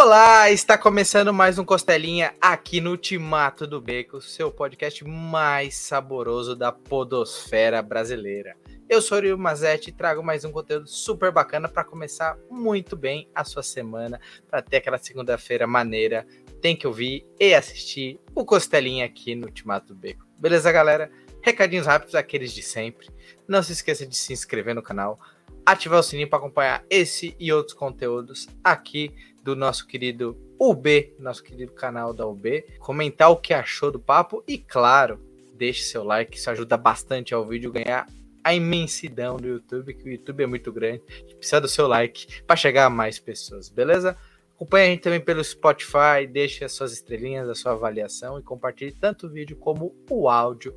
Olá, está começando mais um Costelinha aqui no Ultimato do Beco, seu podcast mais saboroso da podosfera brasileira. Eu sou o Rio Mazetti e trago mais um conteúdo super bacana para começar muito bem a sua semana, para ter aquela segunda-feira maneira. Tem que ouvir e assistir o Costelinha aqui no Ultimato do Beco. Beleza, galera? Recadinhos rápidos, aqueles de sempre. Não se esqueça de se inscrever no canal, ativar o sininho para acompanhar esse e outros conteúdos aqui do nosso querido UB, nosso querido canal da UB, comentar o que achou do papo e, claro, deixe seu like, isso ajuda bastante ao vídeo ganhar a imensidão do YouTube, que o YouTube é muito grande, precisa do seu like para chegar a mais pessoas, beleza? Acompanhe a gente também pelo Spotify, deixe as suas estrelinhas, a sua avaliação e compartilhe tanto o vídeo como o áudio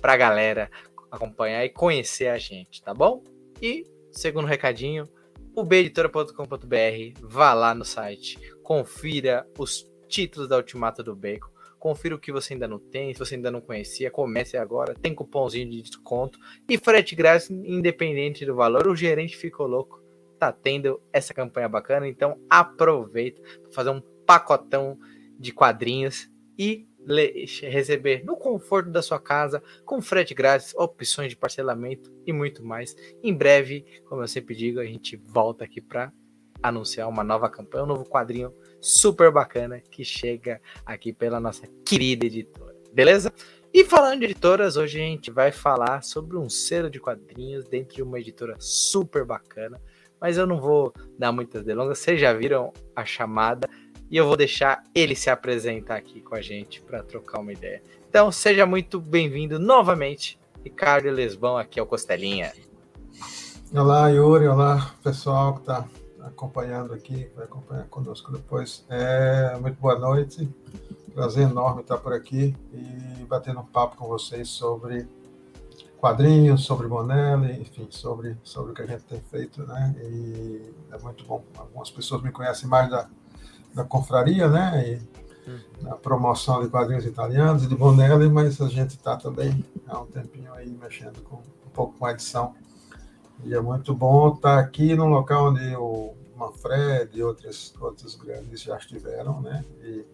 para a galera acompanhar e conhecer a gente, tá bom? E segundo recadinho, ubeditora.com.br, vá lá no site, confira os títulos da Ultimata do Bacon, confira o que você ainda não tem, se você ainda não conhecia, comece agora, tem cupomzinho de desconto e frete grátis independente do valor, o gerente ficou louco, tá tendo essa campanha bacana, então aproveita para fazer um pacotão de quadrinhos e receber no conforto da sua casa, com frete grátis, opções de parcelamento e muito mais. Em breve, como eu sempre digo, a gente volta aqui para anunciar uma nova campanha, um novo quadrinho super bacana que chega aqui pela nossa querida editora. Beleza? E falando de editoras, hoje a gente vai falar sobre um selo de quadrinhos dentro de uma editora super bacana, mas eu não vou dar muitas delongas, vocês já viram a chamada e eu vou deixar ele se apresentar aqui com a gente para trocar uma ideia. Então, seja muito bem-vindo novamente, Ricardo Lesbão, aqui ao Costelinha. Olá, Yuri, olá, pessoal que está acompanhando aqui, vai acompanhar conosco depois. É, muito boa noite, prazer enorme estar por aqui e batendo um papo com vocês sobre quadrinhos, sobre Bonelli, enfim, sobre, sobre o que a gente tem feito, né? E é muito bom. Algumas pessoas me conhecem mais da da confraria, né? E hum. na promoção de quadrinhos italianos de Bonelli, mas a gente está também há um tempinho aí mexendo com um pouco com a edição. E é muito bom estar tá aqui num local onde o Manfred e outros, outros grandes já estiveram, né? E,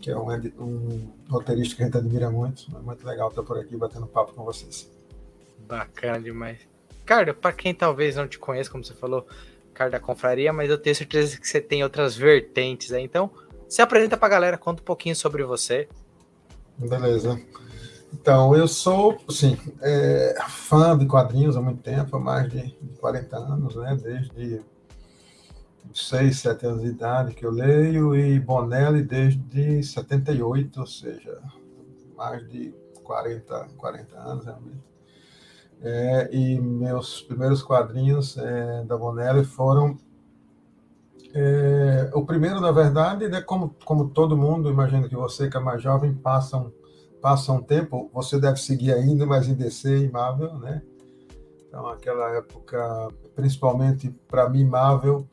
que é um, um roteirista que a gente admira muito. É muito legal estar por aqui batendo papo com vocês. Bacana demais. Cara, para quem talvez não te conheça, como você falou, cara da confraria, mas eu tenho certeza que você tem outras vertentes aí. Então, se apresenta pra galera, conta um pouquinho sobre você. Beleza. Então, eu sou, assim, é, fã de quadrinhos há muito tempo, há mais de 40 anos, né? Desde 6, 7 anos de idade que eu leio, e Bonelli desde 78, ou seja, mais de 40, 40 anos realmente. É, e meus primeiros quadrinhos é, da Bonelli foram. É, o primeiro, na verdade, né, como, como todo mundo, imagino que você que é mais jovem, passa um, passa um tempo, você deve seguir ainda, mas em DC e Marvel, né? Então, aquela época, principalmente para mim, Marvel,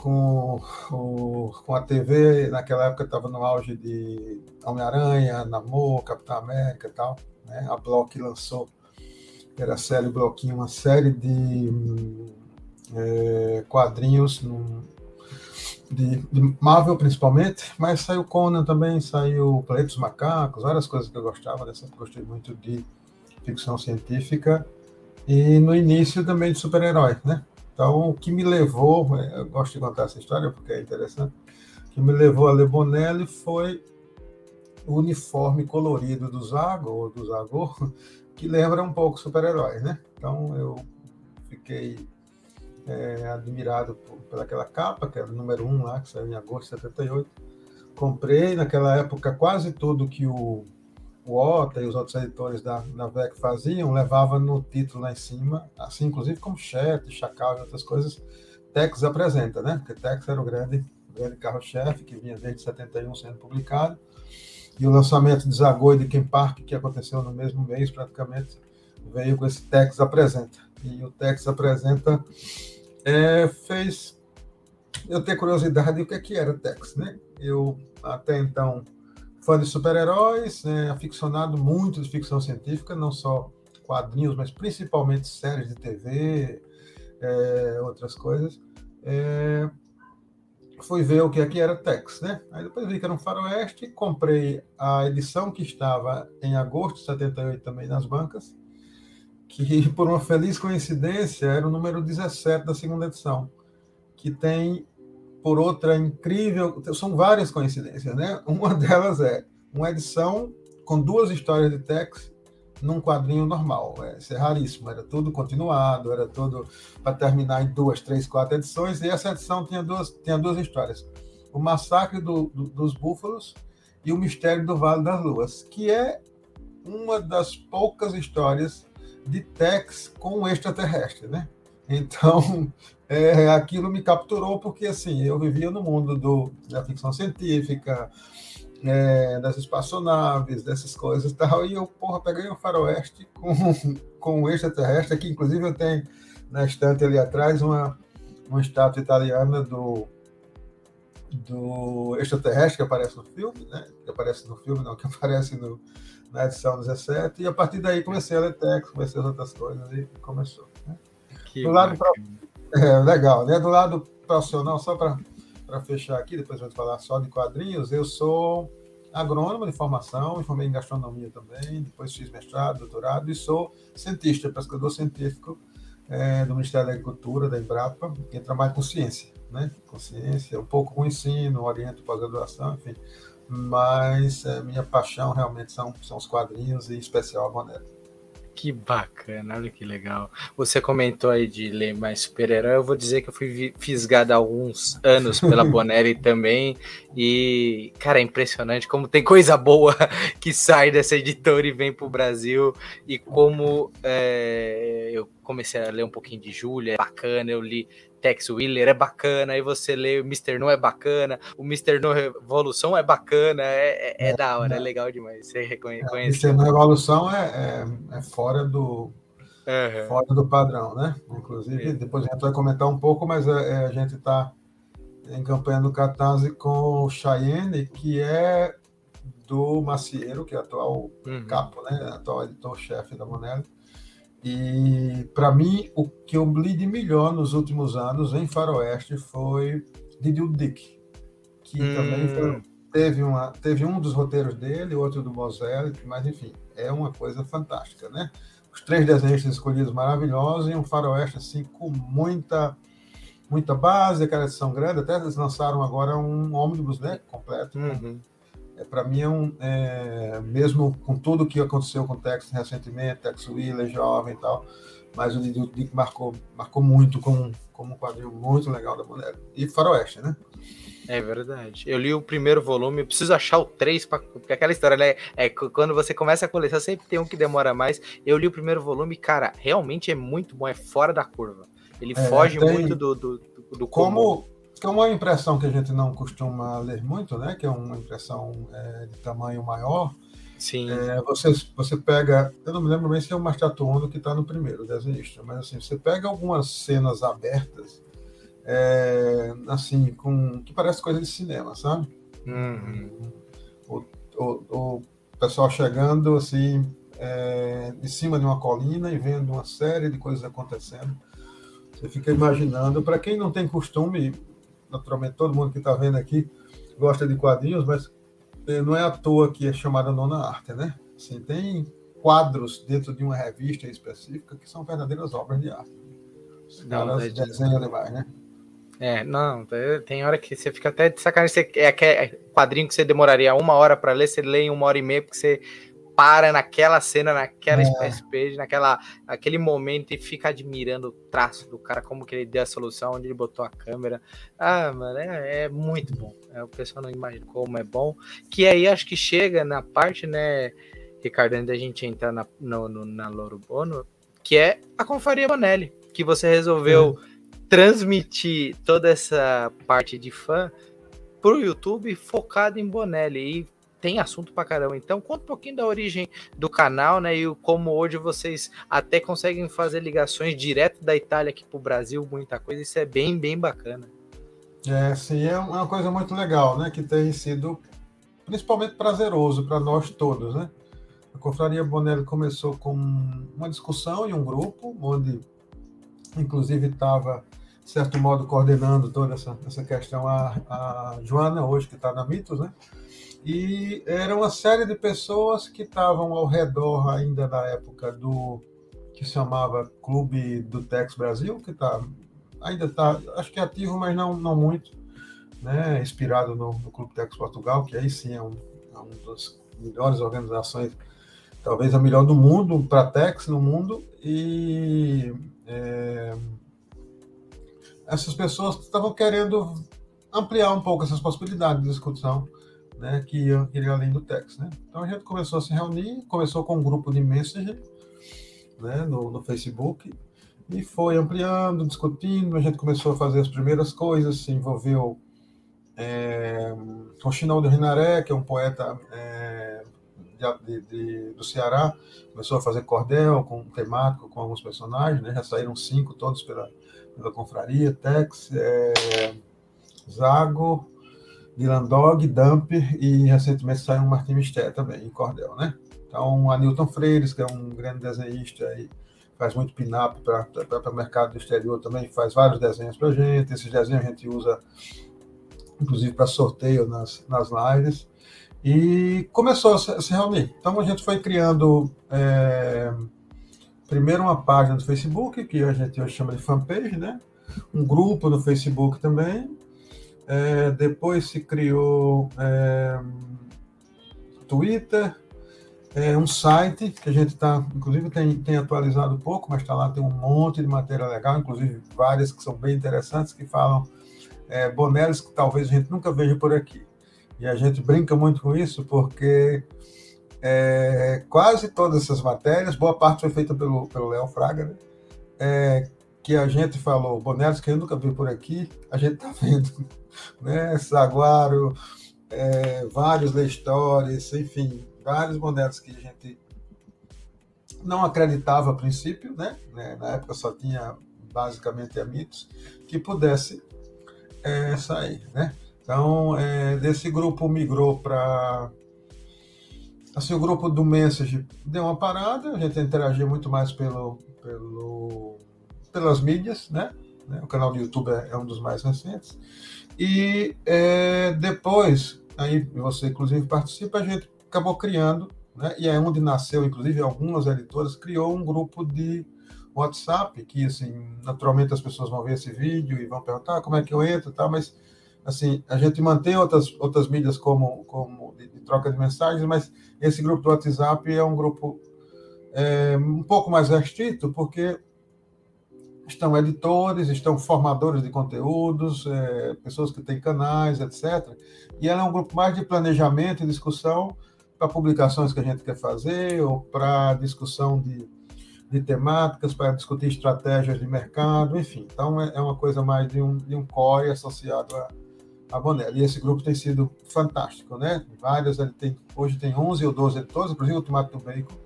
com, o, com a TV, naquela época estava no auge de Homem-Aranha, Namor, Capitão América e tal, né? A Block lançou era a série Bloquinho, uma série de é, quadrinhos no, de, de, Marvel principalmente, mas saiu Conan também, saiu Planeta dos Macacos, várias coisas que eu gostava dessa, gostei muito de ficção científica e no início também de super-herói, né? Então, o que me levou, é, eu gosto de contar essa história porque é interessante, o que me levou a ler Bonelli foi o uniforme colorido do Zago, ou do Zagor, que lembra um pouco super-heróis, né? Então eu fiquei é, admirado por, pelaquela capa, que era o número 1 um lá, que saiu em agosto de 78. Comprei, naquela época, quase tudo que o, o Ota e os outros editores da, da VEC faziam, levava no título lá em cima, assim, inclusive como Chet, Chacal e outras coisas, Tex apresenta, né? Porque Tex era o grande, grande carro-chefe, que vinha desde 71 sendo publicado e o lançamento de Zagoi de Ken Park, que aconteceu no mesmo mês praticamente, veio com esse Tex Apresenta. E o Tex Apresenta é, fez eu ter curiosidade do que, é que era Tex. Né? Eu, até então, fã de super-heróis, né, aficionado muito de ficção científica, não só quadrinhos, mas principalmente séries de TV, é, outras coisas. É, fui ver o que aqui era Tex, né? Aí depois vi que era um faroeste, comprei a edição que estava em agosto de 78 também nas bancas, que por uma feliz coincidência era o número 17 da segunda edição, que tem por outra incrível, são várias coincidências, né? Uma delas é uma edição com duas histórias de Tex num quadrinho normal. É, isso é raríssimo, era tudo continuado, era tudo para terminar em duas, três, quatro edições, e essa edição tinha duas, tinha duas histórias. O Massacre do, do, dos Búfalos e o Mistério do Vale das Luas, que é uma das poucas histórias de Tex com extraterrestre, né? Então, é, aquilo me capturou porque, assim, eu vivia no mundo do, da ficção científica, é, das espaçonaves, dessas coisas e tal, e eu, porra, peguei um faroeste com, com um extraterrestre, que inclusive eu tenho na estante ali atrás uma, uma estátua italiana do do extraterrestre que aparece no filme, né? Que aparece no filme, não, que aparece no, na edição 17, e a partir daí comecei a ler texto, comecei as outras coisas e começou. Né? Do lado pro... é, legal, né? Do lado profissional, só para fechar aqui, depois gente falar só de quadrinhos, eu sou agrônomo de formação, me formei em gastronomia também, depois fiz mestrado, doutorado e sou cientista, pescador científico é, do Ministério da Agricultura, da Embrapa, e trabalho com ciência, né? Com ciência, um pouco com ensino, oriento pós-graduação, enfim. Mas é, minha paixão realmente são, são os quadrinhos e em especial a Bonelli. Que bacana, olha que legal. Você comentou aí de ler mais super-herói. Eu vou dizer que eu fui fisgado há alguns anos pela Bonelli também. E, cara, é impressionante como tem coisa boa que sai dessa editora e vem para o Brasil. E como é, eu comecei a ler um pouquinho de Júlia, é bacana. Eu li Tex Wheeler é bacana, aí você lê o Mr. No é bacana, o Mr. No Revolução é bacana, é, é, é da hora, é, é legal demais. Você reconhece. É, Mr. No Revolução é, é, é, fora do. Uhum. Fora do padrão, né? Inclusive, depois a gente vai comentar um pouco, mas a, a gente está em campanha do Catarse com o Cheyenne, que é do Macieiro, que é atual uhum. capo, né? Atual editor-chefe da Monelli. E, para mim, o que eu li de melhor nos últimos anos em Faroeste foi Didi Dick, que hum. também foi, teve, uma, teve um dos roteiros dele, outro do Bozelli, mas, enfim, é uma coisa fantástica, né? Os três desenhos escolhidos maravilhosos e um faroeste, assim, com muita muita base, aquela edição grande, até eles lançaram agora um ônibus, né, completo, uhum é, para mim é um, é, mesmo com tudo que aconteceu com o Tex recentemente, Tex Wheeler, jovem e tal, mas o Dick marcou, marcou muito como, como um quadrinho muito legal da mulher. E Faroeste, né? É verdade. Eu li o primeiro volume, eu preciso achar o 3, pra, porque aquela história, né? É quando você começa a coleção, sempre tem um que demora mais. Eu li o primeiro volume, cara, realmente é muito bom, é fora da curva. Ele é, foge tem, muito do, do, do, como, que é uma impressão que a gente não costuma ler muito, né? Que é uma impressão é, de tamanho maior. Sim. É, você, você pega, eu não me lembro bem se é o Mastato Ono que está no primeiro, desenhista, mas assim, você pega algumas cenas abertas, é, assim, com que parece coisa de cinema, sabe? Uhum. O, o, o, pessoal chegando assim é, de cima de uma colina e vendo uma série de coisas acontecendo. Você fica imaginando, para quem não tem costume, naturalmente todo mundo que está vendo aqui gosta de quadrinhos, mas eh, não é à toa que é chamada nona arte, né? Assim, tem quadros dentro de uma revista específica que são verdadeiras obras de arte. Os caras é desenham demais, né? É, não, tem hora que você fica até de sacanagem. Você, é, é quadrinho que você demoraria uma hora para ler, você lê em uma hora e meia, porque você para naquela cena, naquela é. page, naquela, naquele momento e fica admirando o traço do cara, como que ele deu a solução, onde ele botou a câmera. Ah, mano, é, é muito bom. É, o pessoal não imagina como é bom. Que aí acho que chega na parte, né, Ricardo, antes da gente entrar na, no, no, na Loro Bono, que é a Confaria Bonelli, que você resolveu é. transmitir toda essa parte de fã pro YouTube focado em Bonelli. E tem assunto pra caramba. Então, conta um pouquinho da origem do canal, né? E como hoje vocês até conseguem fazer ligações direto da Itália aqui pro Brasil, muita coisa. Isso é bem, bem bacana. É, sim, é uma coisa muito legal, né? Que tem sido principalmente prazeroso para nós todos, né? A Confraria Bonelli começou com uma discussão em um grupo, onde inclusive estava de certo modo, coordenando toda essa, essa questão, a, a Joana, hoje que está na Mitos, né? E era uma série de pessoas que estavam ao redor ainda da época do que se chamava Clube do Tex Brasil, que tá, ainda está, acho que é ativo, mas não, não muito, né? inspirado no, no Clube Tex Portugal, que aí sim é, um, é uma das melhores organizações, talvez a melhor do mundo, para Tex no mundo, e é, essas pessoas estavam querendo ampliar um pouco essas possibilidades de discussão né, que iam, além do Tex. Né? Então a gente começou a se reunir, começou com um grupo de Messenger né, no, no Facebook, e foi ampliando, discutindo, a gente começou a fazer as primeiras coisas, se envolveu é, com Chinaldo Rinaré, que é um poeta é, de, de, do Ceará, começou a fazer cordel com temático, com alguns personagens, né, já saíram cinco, todos pela, pela confraria, Tex, é, Zago, Dylan Dog, Dumper e recentemente saiu um Martin Misté também, em cordel, né? Então, a Newton Freires, que é um grande desenhista e faz muito pin-up para o mercado do exterior também, faz vários desenhos para a gente. Esses desenhos a gente usa, inclusive, para sorteio nas, nas lives. E começou a se, se reunir. Então, a gente foi criando, é, primeiro, uma página do Facebook, que a gente hoje chama de fanpage, né? Um grupo no Facebook também. É, depois se criou é, Twitter, é um site que a gente está, inclusive tem, tem atualizado pouco, mas está lá, tem um monte de matéria legal, inclusive várias que são bem interessantes, que falam é, que talvez a gente nunca veja por aqui. E a gente brinca muito com isso porque é, quase todas essas matérias, boa parte foi feita pelo Léo Fraga, né? é, que a gente falou, bonelos que eu nunca vi por aqui, a gente está vendo, né? Saguaro, é, vários leitores, enfim, vários modelos que a gente não acreditava a princípio, né? né? Na época só tinha basicamente a mitos que pudesse é, sair, né? Então, é, desse grupo migrou para assim, o grupo do Message deu uma parada, a gente interagia muito mais pelo, pelo, pelas mídias, né? O canal do YouTube é, é um dos mais recentes. E é, depois, aí você inclusive participa, a gente acabou criando, né, e é onde nasceu, inclusive, algumas editoras, criou um grupo de WhatsApp, que, assim, naturalmente as pessoas vão ver esse vídeo e vão perguntar ah, como é que eu entro tal, mas, assim, a gente mantém outras, outras mídias como, como de, de troca de mensagens, mas esse grupo do WhatsApp é um grupo é, um pouco mais restrito, porque estão editores, estão formadores de conteúdos, é, pessoas que têm canais, etc. E ela é um grupo mais de planejamento e discussão para publicações que a gente quer fazer ou para discussão de, de temáticas, para discutir estratégias de mercado, enfim. Então, é, é uma coisa mais de um, de um core associado a, a Bonelli. E esse grupo tem sido fantástico, né? Vários, ele tem, hoje tem 11 ou 12 editores, inclusive o Tomate do Bacon,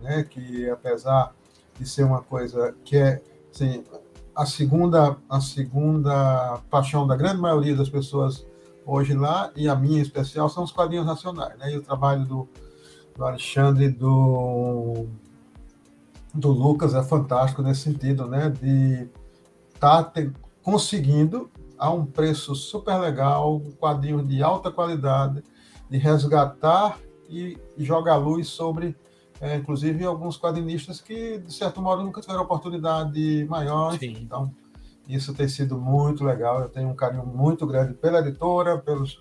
né? que apesar de ser uma coisa que é assim, a segunda a segunda paixão da grande maioria das pessoas hoje lá, e a minha em especial, são os quadrinhos nacionais. Né? E o trabalho do, do Alexandre do, do Lucas é fantástico nesse sentido, né? de estar tá conseguindo, a um preço super legal, um quadrinho de alta qualidade, de resgatar e, e jogar luz sobre, é, inclusive, alguns quadrinistas que, de certo modo, nunca tiveram oportunidade maior. Sim. Então, isso tem sido muito legal. Eu tenho um carinho muito grande pela editora, pelos,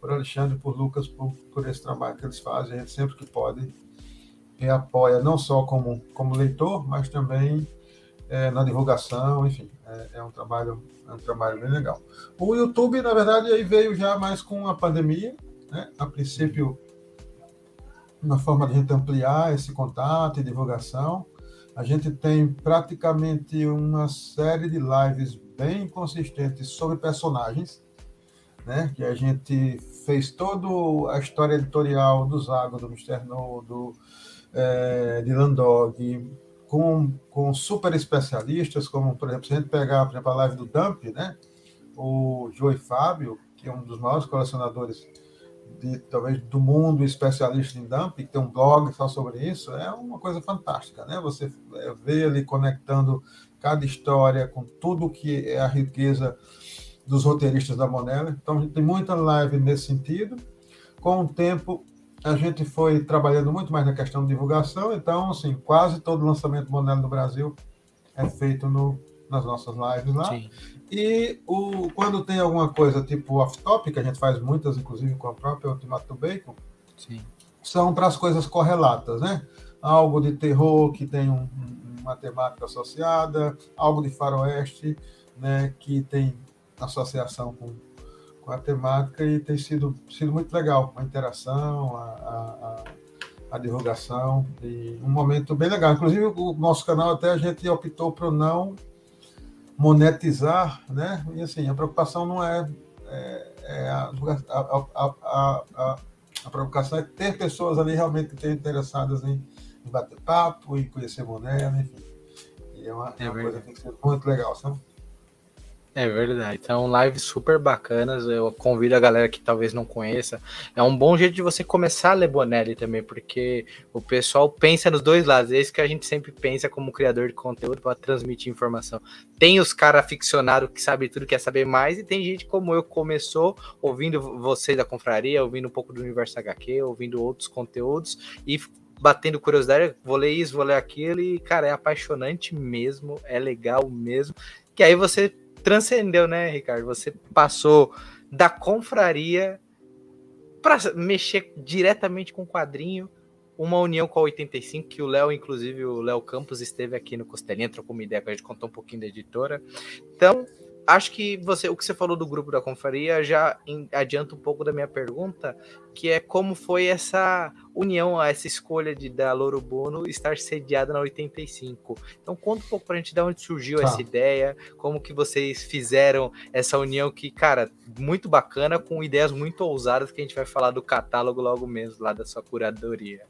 por Alexandre, por Lucas, por, por esse trabalho que eles fazem. A gente sempre que pode e apoia, não só como, como leitor, mas também é, na divulgação, enfim, é, é, um trabalho é um trabalho bem legal. O YouTube, na verdade, aí veio já mais com a pandemia, né? A princípio, uma forma de a gente ampliar esse contato e divulgação. A gente tem praticamente uma série de lives bem consistentes sobre personagens, né? Que a gente fez toda a história editorial do Zago, do Mr. No, do é, de Landog, com, com super especialistas, como, por exemplo, se a gente pegar, por exemplo, a live do Dump, né? O Joey Fábio, que é um dos maiores colecionadores de talvez do mundo especialista em dumping, que tem um blog só sobre isso, é uma coisa fantástica, né? Você é, vê ele conectando cada história, com tudo que é a riqueza dos roteiristas da Monella. Então, a gente tem muita live nesse sentido. Com o tempo, a gente foi trabalhando muito mais na questão de divulgação, então, assim, quase todo lançamento Monella no Brasil é feito no, nas nossas lives lá. Sim. E o, quando tem alguma coisa tipo off-topic, a gente faz muitas, inclusive com a própria Ultimato Bacon, Sim. são para as coisas correlatas, né? Algo de terror que tem um, uma temática associada, algo de faroeste, né, que tem associação com, com a temática e tem sido, sido muito legal a interação, a, a, a, divulgação e um momento bem legal. Inclusive, o nosso canal até a gente optou para não monetizar, né? E assim, a preocupação não é, é, é a, a, a, a, preocupação é ter pessoas ali realmente que estejam interessadas em, em bater papo, em conhecer Monero, enfim. E é uma, é uma coisa que tem que ser muito legal, sabe? É verdade. Então, lives super bacanas. Eu convido a galera que talvez não conheça. É um bom jeito de você começar a ler Bonelli também, porque o pessoal pensa nos dois lados. É isso que a gente sempre pensa como criador de conteúdo para transmitir informação. Tem os caras ficcionados que sabem tudo, quer saber mais, e tem gente como eu que começou ouvindo vocês da confraria, ouvindo um pouco do Universo HQ, ouvindo outros conteúdos e batendo curiosidade, vou ler isso, vou ler aquilo, e, cara, é apaixonante mesmo, é legal mesmo. Que aí você transcendeu, né, Ricardo? Você passou da confraria para mexer diretamente com o quadrinho, uma união com a 85, que o Léo, inclusive o Léo Campos, esteve aqui no Costelinha, trocou uma ideia com a gente, contou um pouquinho da editora. Então, acho que você, o que você falou do grupo da confraria já adianta um pouco da minha pergunta, que é como foi essa união, essa escolha de da Loro Bono estar sediada na 85. Então conta um pouco pra gente de onde surgiu tá. essa ideia, como que vocês fizeram essa união que, cara, muito bacana, com ideias muito ousadas que a gente vai falar do catálogo logo mesmo, lá da sua curadoria.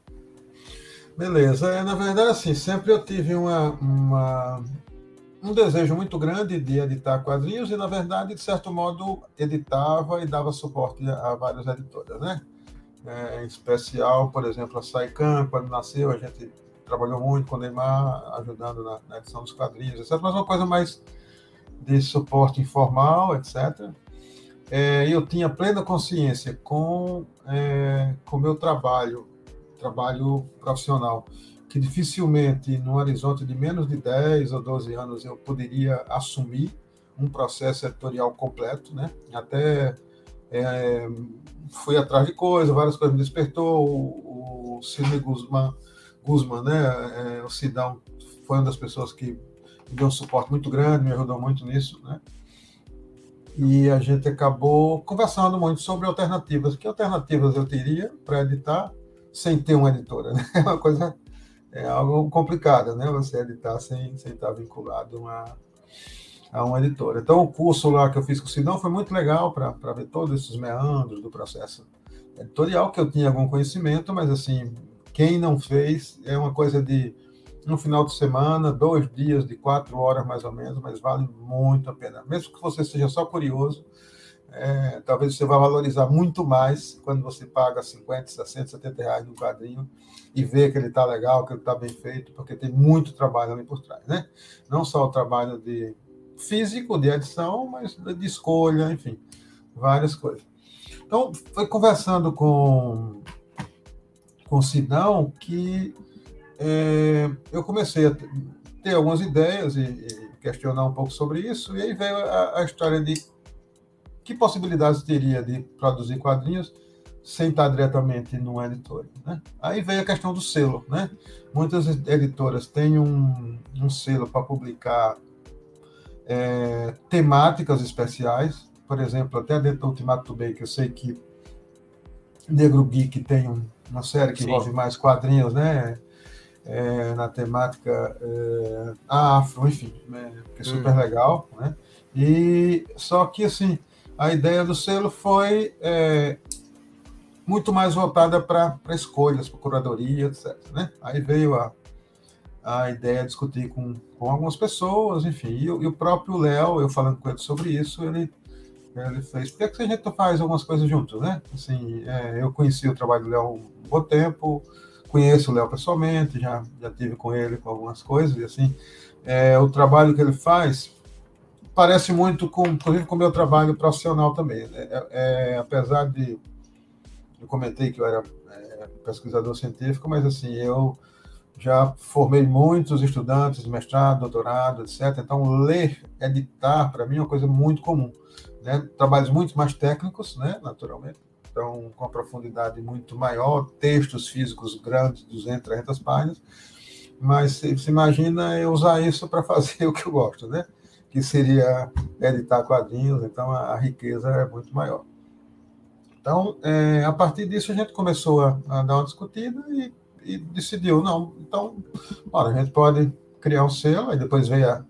Beleza, é, na verdade, assim, sempre eu tive uma, uma um desejo muito grande de editar quadrinhos e, na verdade, de certo modo, editava e dava suporte a várias editoras, né? É, em especial, por exemplo, a Saikan, quando nasceu, a gente trabalhou muito com o Neymar, ajudando na, na edição dos quadrinhos, etc. Mas uma coisa mais de suporte informal, etc. É, eu tinha plena consciência com é, o meu trabalho, trabalho profissional, que dificilmente, num horizonte de menos de 10 ou 12 anos, eu poderia assumir um processo editorial completo, né? Até é, fui atrás de coisas, várias coisas me despertou. O, o Guzman, Guzman né? É, o Sidão foi uma das pessoas que me deu um suporte muito grande, me ajudou muito nisso, né? E a gente acabou conversando muito sobre alternativas. Que alternativas eu teria para editar sem ter uma editora? Né? É uma coisa é algo complicado, né? Você editar sem, sem estar vinculado a, a uma editora. Então, o curso lá que eu fiz com o Sidão foi muito legal para ver todos esses meandros do processo editorial, que eu tinha algum conhecimento, mas, assim, quem não fez é uma coisa de um final de semana, dois dias de quatro horas mais ou menos, mas vale muito a pena. Mesmo que você seja só curioso, é, talvez você vá valorizar muito mais quando você paga 50, 60, 70 reais no quadrinho e vê que ele está legal, que ele está bem feito, porque tem muito trabalho ali por trás, né? Não só o trabalho de físico, de edição, mas de escolha, enfim, várias coisas. Então, foi conversando com, com o Sidão que é, eu comecei a ter algumas ideias e, e, questionar um pouco sobre isso, e aí veio a, a história de que possibilidades teria de produzir quadrinhos sem estar diretamente no editor. Né? Aí veio a questão do selo. Né? Muitas editoras têm um, um selo para publicar é, temáticas especiais. Por exemplo, até dentro do Ultimato Bay, que eu sei que Negro Geek tem um, uma série que Sim. envolve mais quadrinhos, né? É, na temática é, afro, enfim, né? que é super hum. legal, né? E só que assim, a ideia do selo foi é, muito mais voltada para escolhas, para curadoria, etc. Né? Aí veio a, a ideia de discutir com, com algumas pessoas, enfim, e, e o próprio Léo, eu falando com ele sobre isso, ele, ele fez, por que, a gente não faz algumas coisas juntos, né? Assim, é, eu conheci o trabalho do Léo há um bom tempo, conheço o Léo pessoalmente, já, já tive com ele com algumas coisas, e assim, é, o trabalho que ele faz parece muito com, inclusive, com o meu trabalho profissional também. Né? É, é, apesar de eu comentei que eu era é, pesquisador científico, mas assim eu já formei muitos estudantes, mestrado, doutorado, etc. Então ler, editar, para mim é uma coisa muito comum. Né? Trabalhos muito mais técnicos, né? naturalmente, então com profundidade muito maior, textos físicos grandes, 200, 300 páginas, mas se, se imagina eu usar isso para fazer o que eu gosto, né? Que seria editar quadrinhos, então a, a riqueza é muito maior. Então, é, a partir disso, a gente começou a, a dar uma discutida e, e, decidiu, não, então, olha, a gente pode criar um selo, aí depois veio a,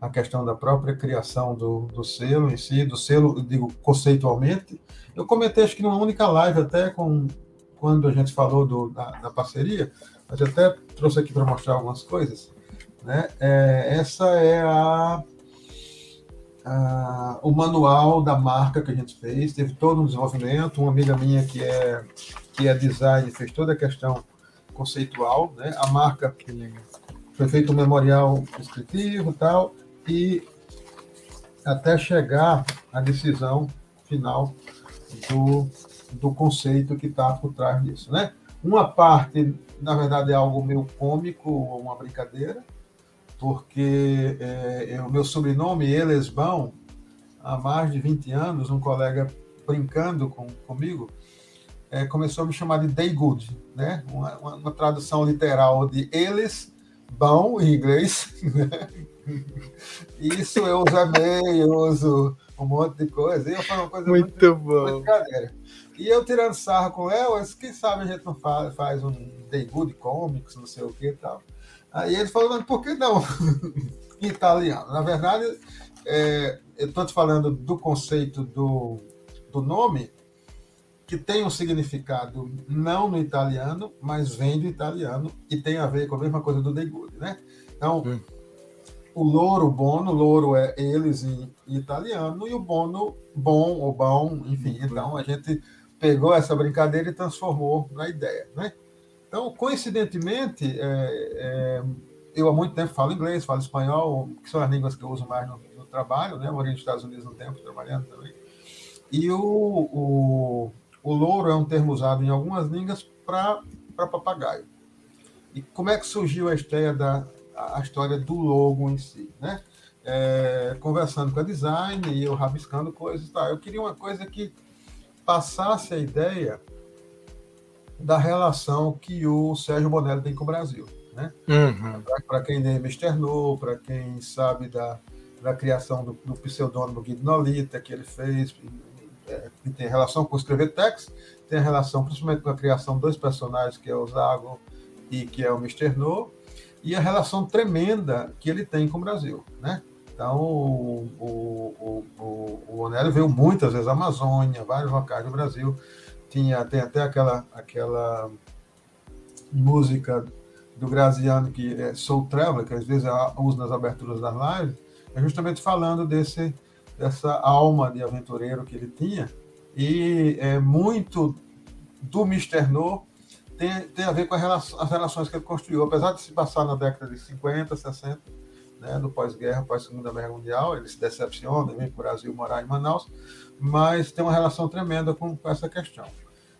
a questão da própria criação do, do selo em si, do selo, digo, conceitualmente. Eu comentei, acho que numa única live até, com, quando a gente falou do, da, da parceria, mas eu até trouxe aqui para mostrar algumas coisas. Né? É, essa é a uh, o manual da marca que a gente fez, teve todo um desenvolvimento. Uma amiga minha que é, que é design fez toda a questão conceitual, né? A marca foi feito um memorial descritivo tal, e até chegar à decisão final do, do conceito que está por trás disso, né? Uma parte, na verdade, é algo meio cômico, uma brincadeira, porque é, o meu sobrenome, Elesbão, há mais de 20 anos, um colega brincando com, comigo, é, começou a me chamar de Day Good, né? Uma, uma, uma tradução literal de eles, bom em inglês. Né? Isso eu uso e-mail, uso um monte de coisa. E eu falo uma coisa muito, muito bom. E eu tirando sarro com ela, quem sabe a gente não faz, faz um Day Good Comics, não sei o que e tal. Aí ele falou, por que não em italiano? Na verdade, é, eu estou te falando do conceito do, do nome, que tem um significado não no italiano, mas vem do italiano e tem a ver com a mesma coisa do De Good, né? Então, hum. o louro bono, louro é eles em, em, italiano e o bono bom ou bom, enfim. Então, a gente pegou essa brincadeira e transformou na ideia, né? Então, coincidentemente, é, é, eu há muito tempo falo inglês, falo espanhol, que são as línguas que eu uso mais no, no trabalho, né? Morei nos Estados Unidos um tempo trabalhando também. E o, o, o louro é um termo usado em algumas línguas para papagaio. E como é que surgiu a ideia da a história do logo em si, né? É, conversando com a design e eu rabiscando coisas, tá? Eu queria uma coisa que passasse a ideia da relação que o Sérgio Bonelli tem com o Brasil. Né? Uhum. Para quem me externou, para quem sabe da, da criação do, do pseudônimo Guido Nolita, que ele fez, é, que tem relação com escrever texto, tem relação principalmente com a criação de dois personagens, que é o Zago e que é o Mr. No, e a relação tremenda que ele tem com o Brasil. Né? Então, o, o, o, o Bonelli veio muitas vezes à Amazônia, vários locais do Brasil, tinha tem até aquela aquela música do Graziano que é Soul Traveler, que às vezes uso nas aberturas das lives, é justamente falando desse dessa alma de aventureiro que ele tinha e é muito do Mr. No tem, tem a ver com relação, as relações que ele construiu, apesar de se passar na década de 50, 60, né, do pós-guerra, pós-segunda guerra mundial, ele se decepciona, vem para o Brasil morar em Manaus, mas tem uma relação tremenda com, com essa questão.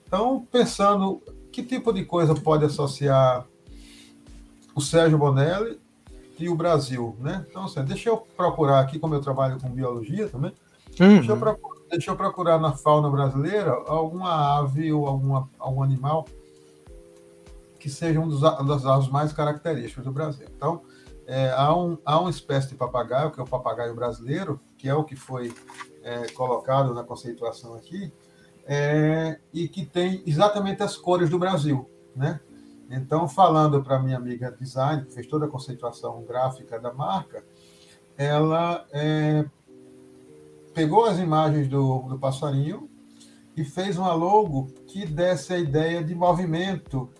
Então, pensando que tipo de coisa pode associar o Sérgio Bonelli e o Brasil, né? Então, assim, deixa eu procurar aqui, como eu trabalho com biologia também, uhum. deixa, eu procurar, deixa, eu procurar, na fauna brasileira alguma ave ou alguma, algum animal que seja um dos, das aves mais características do Brasil. Então, é, há, um, há uma espécie de papagaio, que é o papagaio brasileiro, que é o que foi é, colocado na conceituação aqui, é, e que tem exatamente as cores do Brasil, né? Então, falando para minha amiga design, que fez toda a conceituação gráfica da marca, ela é, pegou as imagens do, do passarinho e fez uma logo que desse a ideia de movimento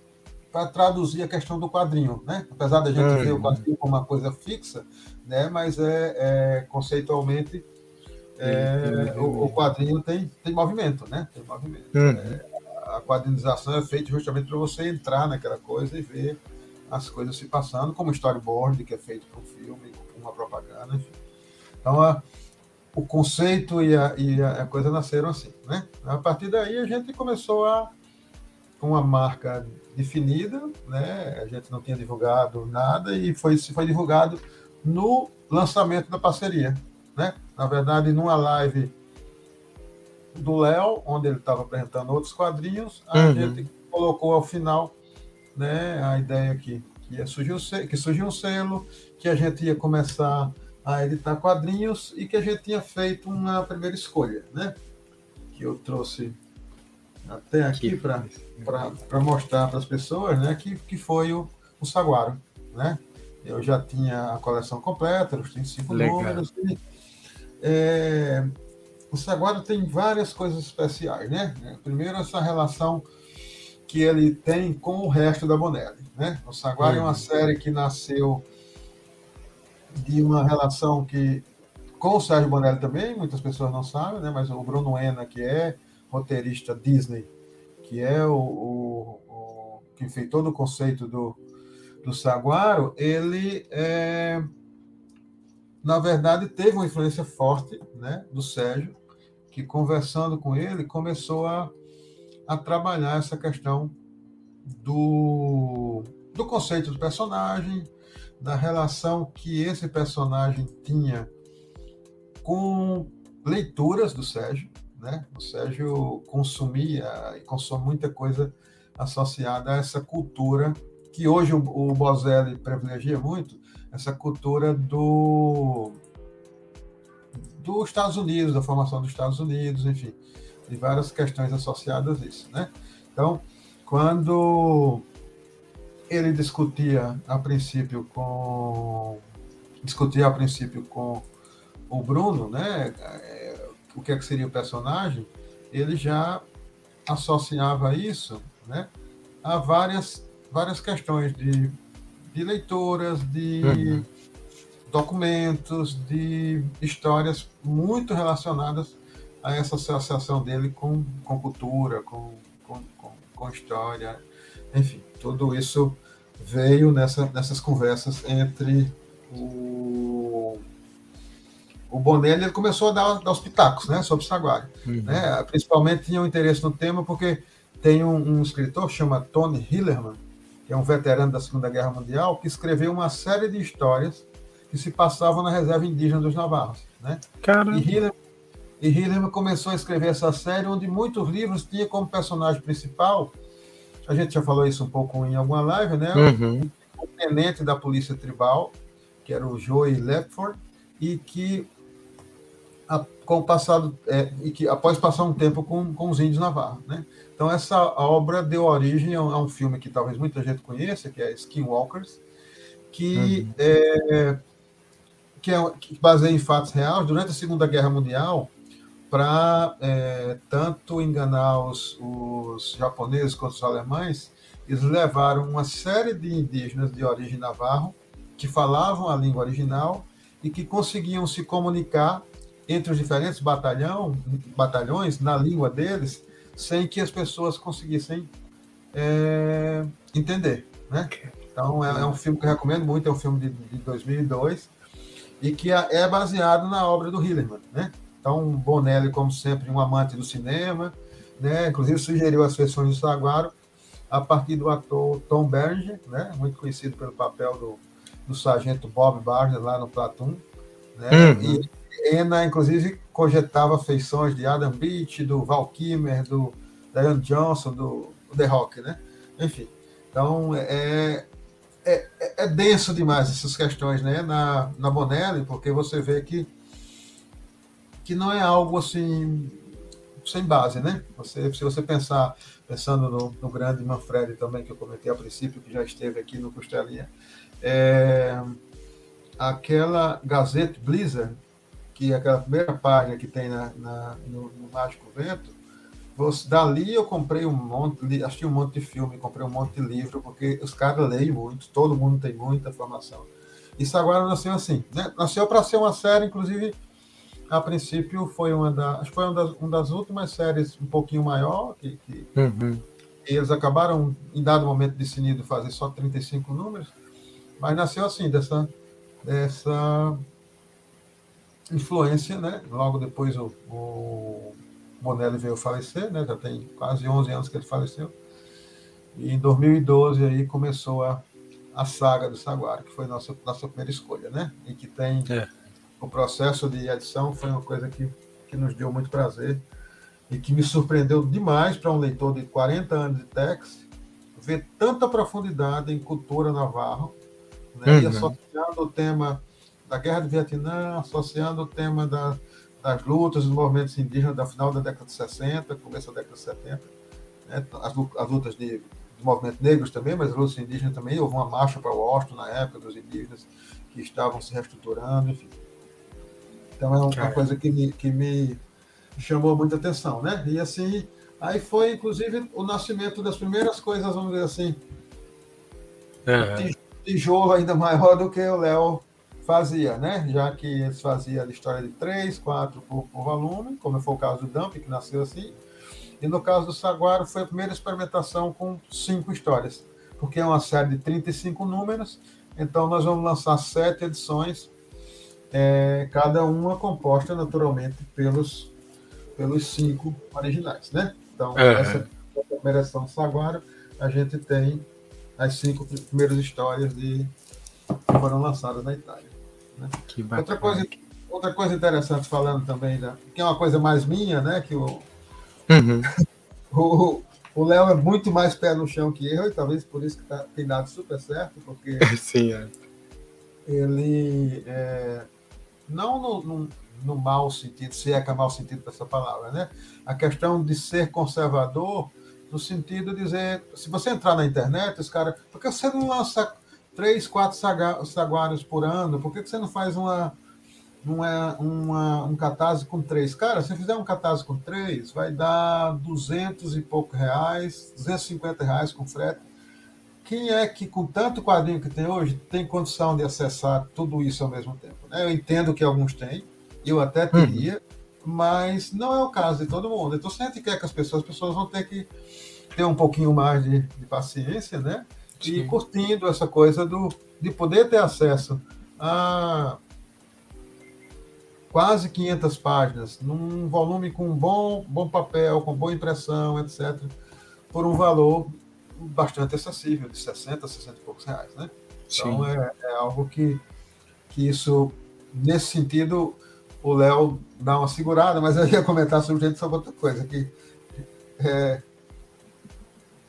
para traduzir a questão do quadrinho, né? Apesar da gente é, ver o quadrinho como uma coisa fixa, né? Mas é, é conceitualmente é, o, o, quadrinho tem, tem movimento, né? Tem movimento. Uhum. É, a quadrinização é feita justamente para você entrar naquela coisa e ver as coisas se passando, como storyboard, que é feito para um filme, uma propaganda, enfim. Então, a, o conceito e a, e a coisa nasceram assim, né? A partir daí, a gente começou a, com uma marca definida, né? A gente não tinha divulgado nada e foi, foi divulgado no lançamento da parceria, né? Na verdade, numa live do Léo, onde ele estava apresentando outros quadrinhos, a uhum. gente colocou ao final né, a ideia que, que, ia surgir que surgiu um selo, que a gente ia começar a editar quadrinhos e que a gente tinha feito uma primeira escolha, né? Que eu trouxe até aqui para mostrar para as pessoas, né? Que, que foi o, o Saguaro, né? Eu já tinha a coleção completa, os 35 Legal. números. E, é, o Saguaro tem várias coisas especiais, né? Primeiro, essa relação que ele tem com o resto da Bonelli, né? O Saguaro é uma uhum. série que nasceu de uma relação que com o Sérgio Bonelli também, muitas pessoas não sabem, né? Mas o Bruno Ena, que é roteirista Disney, que é o, o, o que fez todo o conceito do, do Saguaro, ele é, na verdade teve uma influência forte, né, do Sérgio que conversando com ele começou a, a trabalhar essa questão do, do conceito do personagem, da relação que esse personagem tinha com leituras do Sérgio. Né? O Sérgio consumia e consome muita coisa associada a essa cultura que hoje o, o Bozelli privilegia muito, essa cultura do dos Estados Unidos, da formação dos Estados Unidos, enfim, de várias questões associadas a isso, né? Então, quando ele discutia a princípio com discutia a princípio com o Bruno, né, o que, é que seria o personagem, ele já associava isso, né, a várias várias questões de, de leitoras, de uhum documentos, de histórias muito relacionadas a essa associação dele com, com cultura, com, com, com, história, enfim, tudo isso veio nessa, nessas conversas entre o, o Bonelli, ele começou a dar, dar os pitacos né, sobre o Saguário. Uhum. Né? Principalmente tinha um interesse no tema porque tem um, um escritor chama Tony Hillerman, que é um veterano da Segunda Guerra Mundial, que escreveu uma série de histórias que se passavam na reserva indígena dos Navarros. Né? Caramba. E Hillerman começou a escrever essa série, onde muitos livros tinham como personagem principal, a gente já falou isso um pouco em alguma live, né? Uhum. O tenente da polícia tribal, que era o Joey Lepford, e que a, com o passado é, e que após passar um tempo com, com os índios navarros, né? Então essa obra deu origem a um, filme que talvez muita gente conheça, que é Skinwalkers, que uhum. é, que, é, que baseia em fatos reais, durante a Segunda Guerra Mundial, para é, tanto enganar os, os, japoneses quanto os alemães, eles levaram uma série de indígenas de origem navarro que falavam a língua original e que conseguiam se comunicar entre os diferentes batalhão, batalhões na língua deles, sem que as pessoas conseguissem é, entender. Né? Então, é, é, um filme que eu recomendo muito, é um filme de, de 2002, e que é, é baseado na obra do Hillerman, né? Então, Bonelli, como sempre, um amante do cinema, né? Inclusive sugeriu as versões de Saguaro a partir do ator Tom Berenger, né? Muito conhecido pelo papel do, do sargento Bob Barnes lá no Platoon, né? Uhum. E Ena, inclusive, cogitava feições de Adam Beach, do Val Kimmer, do Diane Johnson, do, The Rock, né? Enfim, então é, é, é, é, denso demais essas questões né, na, na Bonelli, porque você vê que, que não é algo assim sem base, né? Você, se você pensar, pensando no, no grande Manfred também, que eu comentei a princípio, que já esteve aqui no Costelinha, é, aquela Gazette Blizzard, que é aquela primeira página que tem na, na no, no Mágico Vento, você, dali eu comprei um monte, assisti um monte de filme, comprei um monte de livro, porque os caras leem muito, todo mundo tem muita informação. Isso agora nasceu assim, né? Nasceu para ser uma série, inclusive, a princípio foi uma, da, acho que foi uma das, uma das últimas séries um pouquinho maior, que, que, uhum. eles acabaram, em dado momento, decidindo fazer só 35 números, mas nasceu assim, dessa, dessa influência, né? Logo depois o, o Bonelli veio falecer, né? Já tem quase 11 anos que ele faleceu. E em 2012 aí começou a, a saga do Saguaro, que foi nossa nossa primeira escolha, né? E que tem é. o processo de edição foi uma coisa que, que nos deu muito prazer e que me surpreendeu demais para um leitor de 40 anos de Tex ver tanta profundidade em cultura navarro, né? Uhum. E associando o tema da Guerra do Vietnã, associando o tema da, das lutas dos movimentos indígenas da final da década de 60, começo da década de 70, né? as, as lutas de, dos movimentos negros também, mas as lutas indígenas também. Houve uma marcha para Washington na época dos indígenas que estavam se reestruturando, enfim. Então é uma coisa que me, que me chamou muita atenção, né? E assim, aí foi inclusive o nascimento das primeiras coisas, vamos dizer assim, uhum. tijolo ainda maior do que o Léo fazia, né? Já que eles faziam a história de três, quatro por, por, volume, como foi o caso do Dump, que nasceu assim. E no caso do Saguaro, foi a primeira experimentação com cinco histórias, porque é uma série de 35 números, então nós vamos lançar sete edições, é, cada uma composta naturalmente pelos, pelos cinco originais, né? Então, é. essa, essa primeira edição do Saguaro, a gente tem as cinco primeiras histórias de, que foram lançadas na Itália. Né? outra, coisa, outra coisa interessante falando também, né? que é uma coisa mais minha, né? Que o, uhum. o, o Léo é muito mais pé no chão que eu, e talvez por isso que tá, tem dado super certo, porque Sim, é. ele é, não no, no, no mau sentido, se é que é mau sentido dessa palavra, né? A questão de ser conservador no sentido de dizer, se você entrar na internet, os caras, por que você não lança três, quatro saguários por ano, por que, que você não faz uma, uma, uma, um catarse com três? Cara, se fizer um catarse com três, vai dar duzentos e pouco reais, 250 reais com frete. Quem é que, com tanto quadrinho que tem hoje, tem condição de acessar tudo isso ao mesmo tempo? Né? Eu entendo que alguns têm, eu até hum. teria, mas não é o caso de todo mundo. Então, se a gente quer que as pessoas, as pessoas vão ter que ter um pouquinho mais de, de paciência, né? E curtindo essa coisa do, de poder ter acesso a quase 500 páginas, num volume com bom, bom papel, com boa impressão, etc., por um valor bastante acessível, de 60, 60 e poucos reais. Né? Então, é, é, algo que, que isso, nesse sentido, o Léo dá uma segurada, mas eu ia comentar sobre, sobre outra coisa, que é,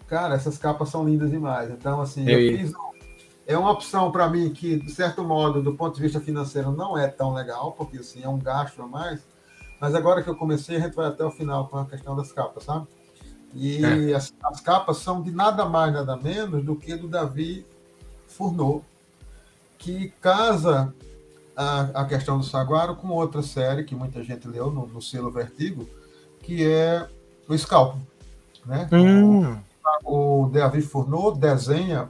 cara, essas capas são lindas demais. Então, assim, eu, eu fiz. É uma opção para mim que, de certo modo, do ponto de vista financeiro, não é tão legal, porque assim, é um gasto a mais. Mas agora que eu comecei, a gente vai até o final com a questão das capas, sabe? E é. as, as, capas são de nada mais, nada menos do que do Davi Furneaux, que casa a, a questão do Saguaro com outra série que muita gente leu no, no selo Vertigo, que é o Scalpo. Né? Hum o Davi Fourneau desenha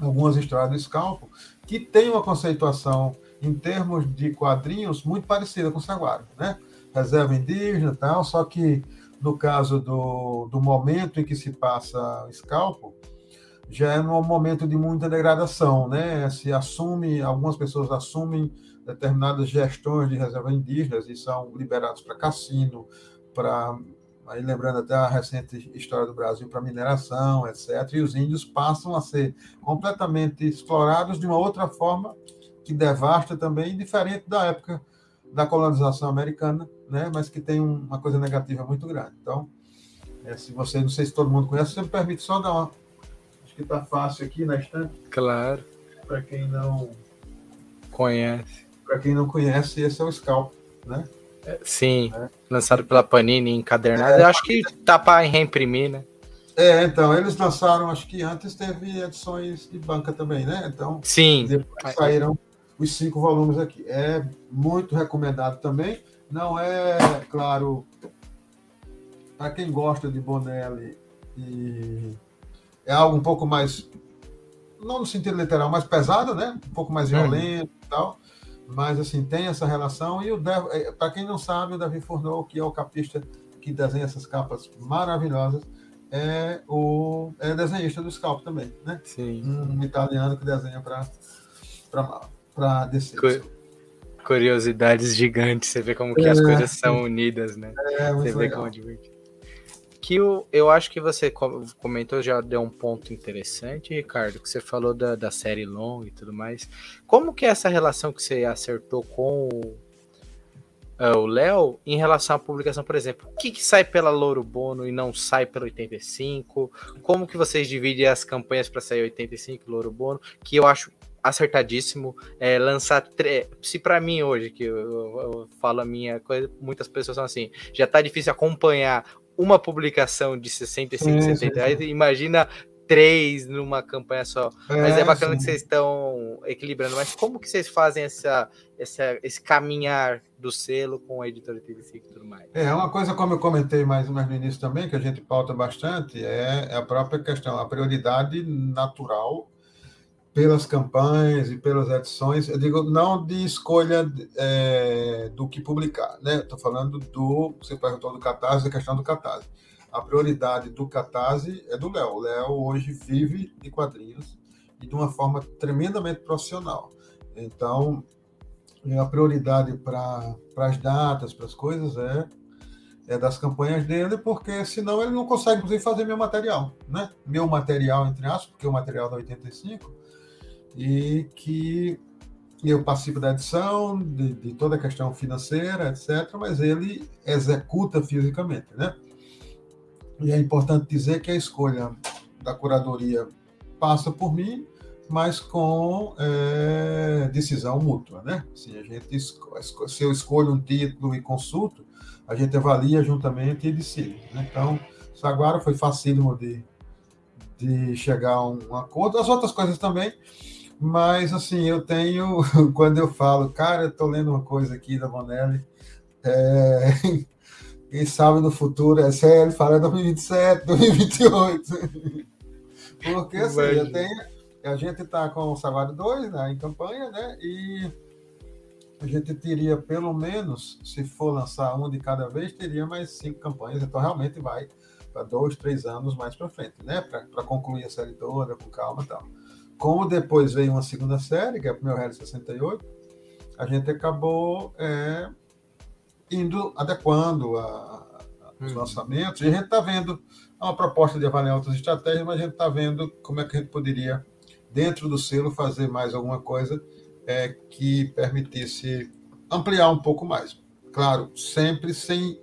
algumas histórias do Scalpo que tem uma conceituação em termos de quadrinhos muito parecida com o Saguaro, né? Reserva indígena tal, só que no caso do, do momento em que se passa o Scalpo, já é num momento de muita degradação, né? Se assume, algumas pessoas assumem determinadas gestões de reserva indígenas e são liberados para cassino, para aí lembrando até a recente história do Brasil para mineração, etc. E os índios passam a ser completamente explorados de uma outra forma que devasta também, diferente da época da colonização americana, né? Mas que tem uma coisa negativa muito grande. Então, é, se você, não sei se todo mundo conhece, você me permite só dar uma. Acho que está fácil aqui na estante. Claro. Para quem não conhece. Para quem não conhece, esse é o Scalp, né? Sim, é. Lançado pela Panini encadernado. É, Eu acho que tá para reimprimir, né? É, então, eles lançaram, acho que antes teve edições de banca também, né? Então, Sim. depois saíram os cinco volumes aqui. É muito recomendado também. Não é, claro, para quem gosta de Bonelli, e é algo um pouco mais, não no sentido literal, mais pesado, né? Um pouco mais uhum. violento hum. e tal mas assim tem essa relação e o para quem não sabe o Davi Fourneau que é o capista que desenha essas capas maravilhosas é o é desenhista do Scalp também, né? Sim. Um italiano que desenha para para descer. Curiosidades gigantes, você vê como que é, as coisas são unidas, né? É, você vê legal. como é divertido. Que eu, eu acho que você comentou, já deu um ponto interessante, Ricardo, que você falou da, da série longa e tudo mais. Como que é essa relação que você acertou com o o Léo em relação à publicação, por exemplo. O que, que sai pela Louro Bono e não sai pela 85? Como que vocês dividem as campanhas para sair 85 e Louro Bono? Que eu acho acertadíssimo é, lançar tre... se para mim hoje que eu, eu, eu, falo a minha coisa muitas pessoas são assim já tá difícil acompanhar uma publicação de 65 sim, 70 reais imagina três numa campanha só. É, Mas é bacana sim. que vocês estão equilibrando. Mas como que vocês fazem essa, essa, esse caminhar do selo com a editora TVC e tudo mais? É, uma coisa, como eu comentei mais, mais no início também, que a gente pauta bastante, é, é a própria questão, a prioridade natural pelas campanhas e pelas edições, eu digo, não de escolha é, do que publicar, né? Estou falando do, você perguntou do Catarse, a questão do Catarse a prioridade do Catarse é do Léo. O Léo hoje vive de quadrinhos e de uma forma tremendamente profissional. Então, a prioridade para as datas, para as coisas, é, é das campanhas dele, porque senão ele não consegue, inclusive, fazer meu material. Né? Meu material, entre aspas, porque o material da 85, e que eu participo da edição, de, de toda a questão financeira, etc., mas ele executa fisicamente, né? E é importante dizer que a escolha da curadoria passa por mim, mas com é, decisão mútua, né? Se a gente se eu escolho um título e consulto, a gente avalia juntamente e decide. Né? Então, Saguaro foi facílimo de, de chegar a um acordo. As outras coisas também, mas assim, eu tenho, quando eu falo, cara, eu estou lendo uma coisa aqui da Bonelli, é, quem sabe no futuro é sério, fala 2027, 2028. Porque assim, eu tenho, a gente está com o Salário 2 né, em campanha, né? E a gente teria pelo menos, se for lançar um de cada vez, teria mais cinco campanhas. Então realmente vai para dois, três anos mais para frente, né? Para concluir a série toda com calma e tal. Como depois veio uma segunda série, que é o meu Real 68, a gente acabou é, indo adequando a, a, os hum. lançamentos. E a gente está vendo uma proposta de avaliar outras estratégias, mas a gente está vendo como é que a gente poderia, dentro do selo, fazer mais alguma coisa é, que permitisse ampliar um pouco mais. Claro, sempre sem.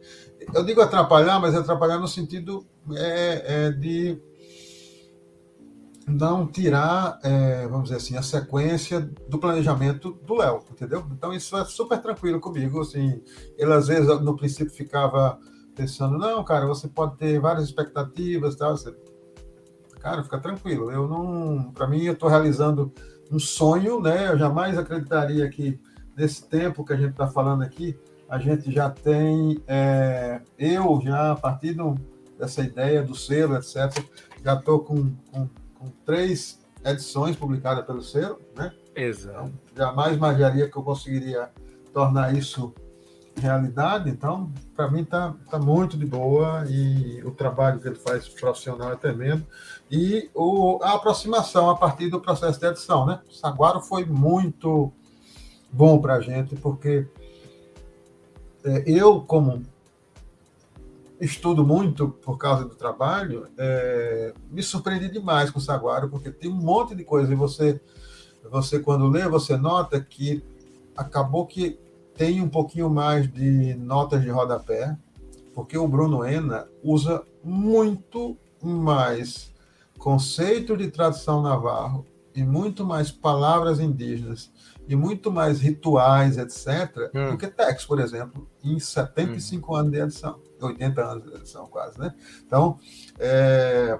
Eu digo atrapalhar, mas atrapalhar no sentido é, é de não tirar, é, vamos dizer assim, a sequência do planejamento do Léo, entendeu? Então isso é super tranquilo comigo, assim, ele às vezes no princípio ficava pensando, não, cara, você pode ter várias expectativas, tal, você... cara, fica tranquilo, eu não, para mim eu estou realizando um sonho, né? Eu jamais acreditaria que nesse tempo que a gente está falando aqui, a gente já tem, é, eu já a partir do, dessa ideia do selo, etc, já estou com, com com três edições publicadas pelo selo, né? Exato. Então, jamais imaginaria que eu conseguiria tornar isso realidade. Então, para mim está tá muito de boa e o trabalho que ele faz profissional é tremendo. E o, a aproximação a partir do processo de edição, né? Saguaro foi muito bom para a gente, porque é, eu, como estudo muito por causa do trabalho, é, me surpreendi demais com o Saguaro, porque tem um monte de coisa, e você, você quando lê, você nota que acabou que tem um pouquinho mais de notas de rodapé, porque o Bruno Ena usa muito mais conceito de tradição navarro e muito mais palavras indígenas e muito mais rituais, etc., hum. do que Tex, por exemplo, em 75 hum. anos de edição. 80 anos de edição, quase, né? Então, é,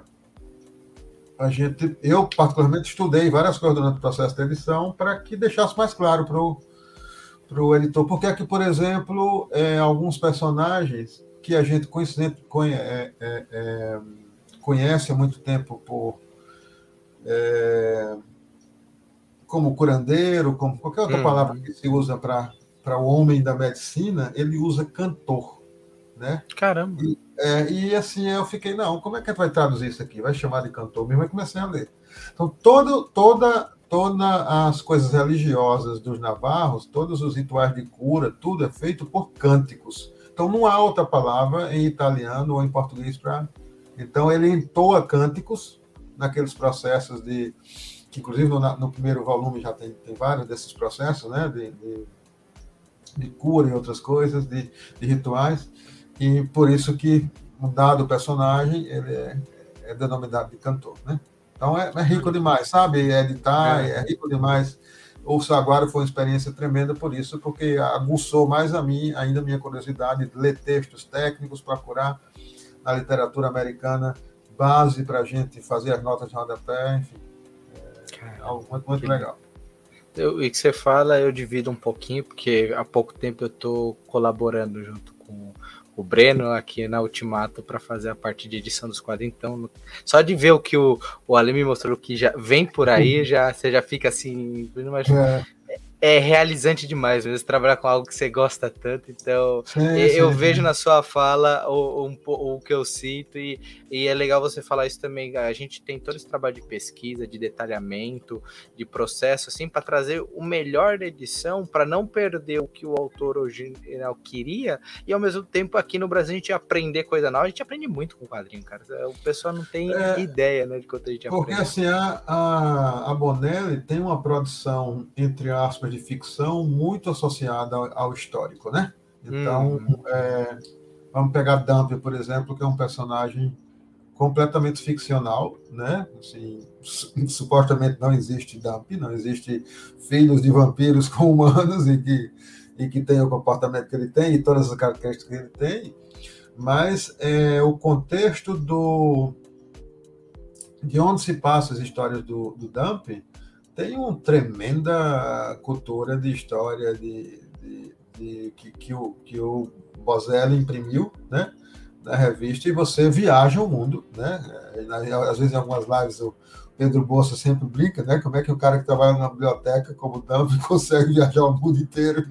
a gente, eu particularmente estudei várias coisas durante o processo de edição para que deixasse mais claro para o editor. Porque aqui, por exemplo, é, alguns personagens que a gente conhece, é, é, é, conhece há muito tempo por é, como curandeiro, como qualquer outra hum. palavra que se usa para o homem da medicina, ele usa cantor né? Caramba! E, é, e assim eu fiquei, não, como é que vai traduzir isso aqui? Vai chamar de cantor mesmo? Aí comecei a ler. Então, todo, toda, todas as coisas religiosas dos navarros, todos os rituais de cura, tudo é feito por cânticos. Então, não há outra palavra em italiano ou em português para. Então, ele entoa cânticos naqueles processos de. Que, inclusive, no, no primeiro volume já tem, tem vários desses processos, né? De, de, de cura e outras coisas, de, de rituais. E por isso que, dado o personagem, ele é, é denominado de cantor, né? Então é, é rico demais, sabe? Editar é, é rico demais. O Saguaro foi uma experiência tremenda por isso, porque aguçou mais a mim, ainda a minha curiosidade de ler textos técnicos, procurar na literatura americana base para a gente fazer as notas de rodapé, enfim. Algo muito, muito legal. Eu, e que você fala, eu divido um pouquinho, porque há pouco tempo eu estou colaborando junto com o Breno aqui na Ultimato para fazer a parte de edição dos quadros. Então, só de ver o que o, o Ale me mostrou que já vem por aí, já você já fica assim, mas é é realizante demais, vezes trabalhar com algo que você gosta tanto, então sim, eu sim, vejo sim. na sua fala o, o, o, que eu sinto e, e é legal você falar isso também, a gente tem todo esse trabalho de pesquisa, de detalhamento, de processo, assim, para trazer o melhor da edição, para não perder o que o autor original queria, e ao mesmo tempo aqui no Brasil a gente aprender coisa nova, a gente aprende muito com quadrinho, cara, o pessoal não tem é, ideia, né, de quanto a gente aprende. Porque assim, a, a, a Bonelli tem uma produção, entre aspas, de ficção muito associada ao, ao histórico, né? Então, hum. é, vamos pegar Dump, por exemplo, que é um personagem completamente ficcional, né? Assim, supostamente não existe Dump, não existe filhos de vampiros com humanos e que e que tem o comportamento que ele tem e todas as características que ele tem, mas é, o contexto do de onde se passam as histórias do, do Dump tem uma tremenda cultura de história de, de, de que, que, o, que o Bozelli imprimiu, né? Na revista, e você viaja o mundo, né? Às vezes, em algumas lives, o Pedro Bolsa sempre brinca, né? Como é que o cara que trabalha na biblioteca, como Dump, consegue viajar o mundo inteiro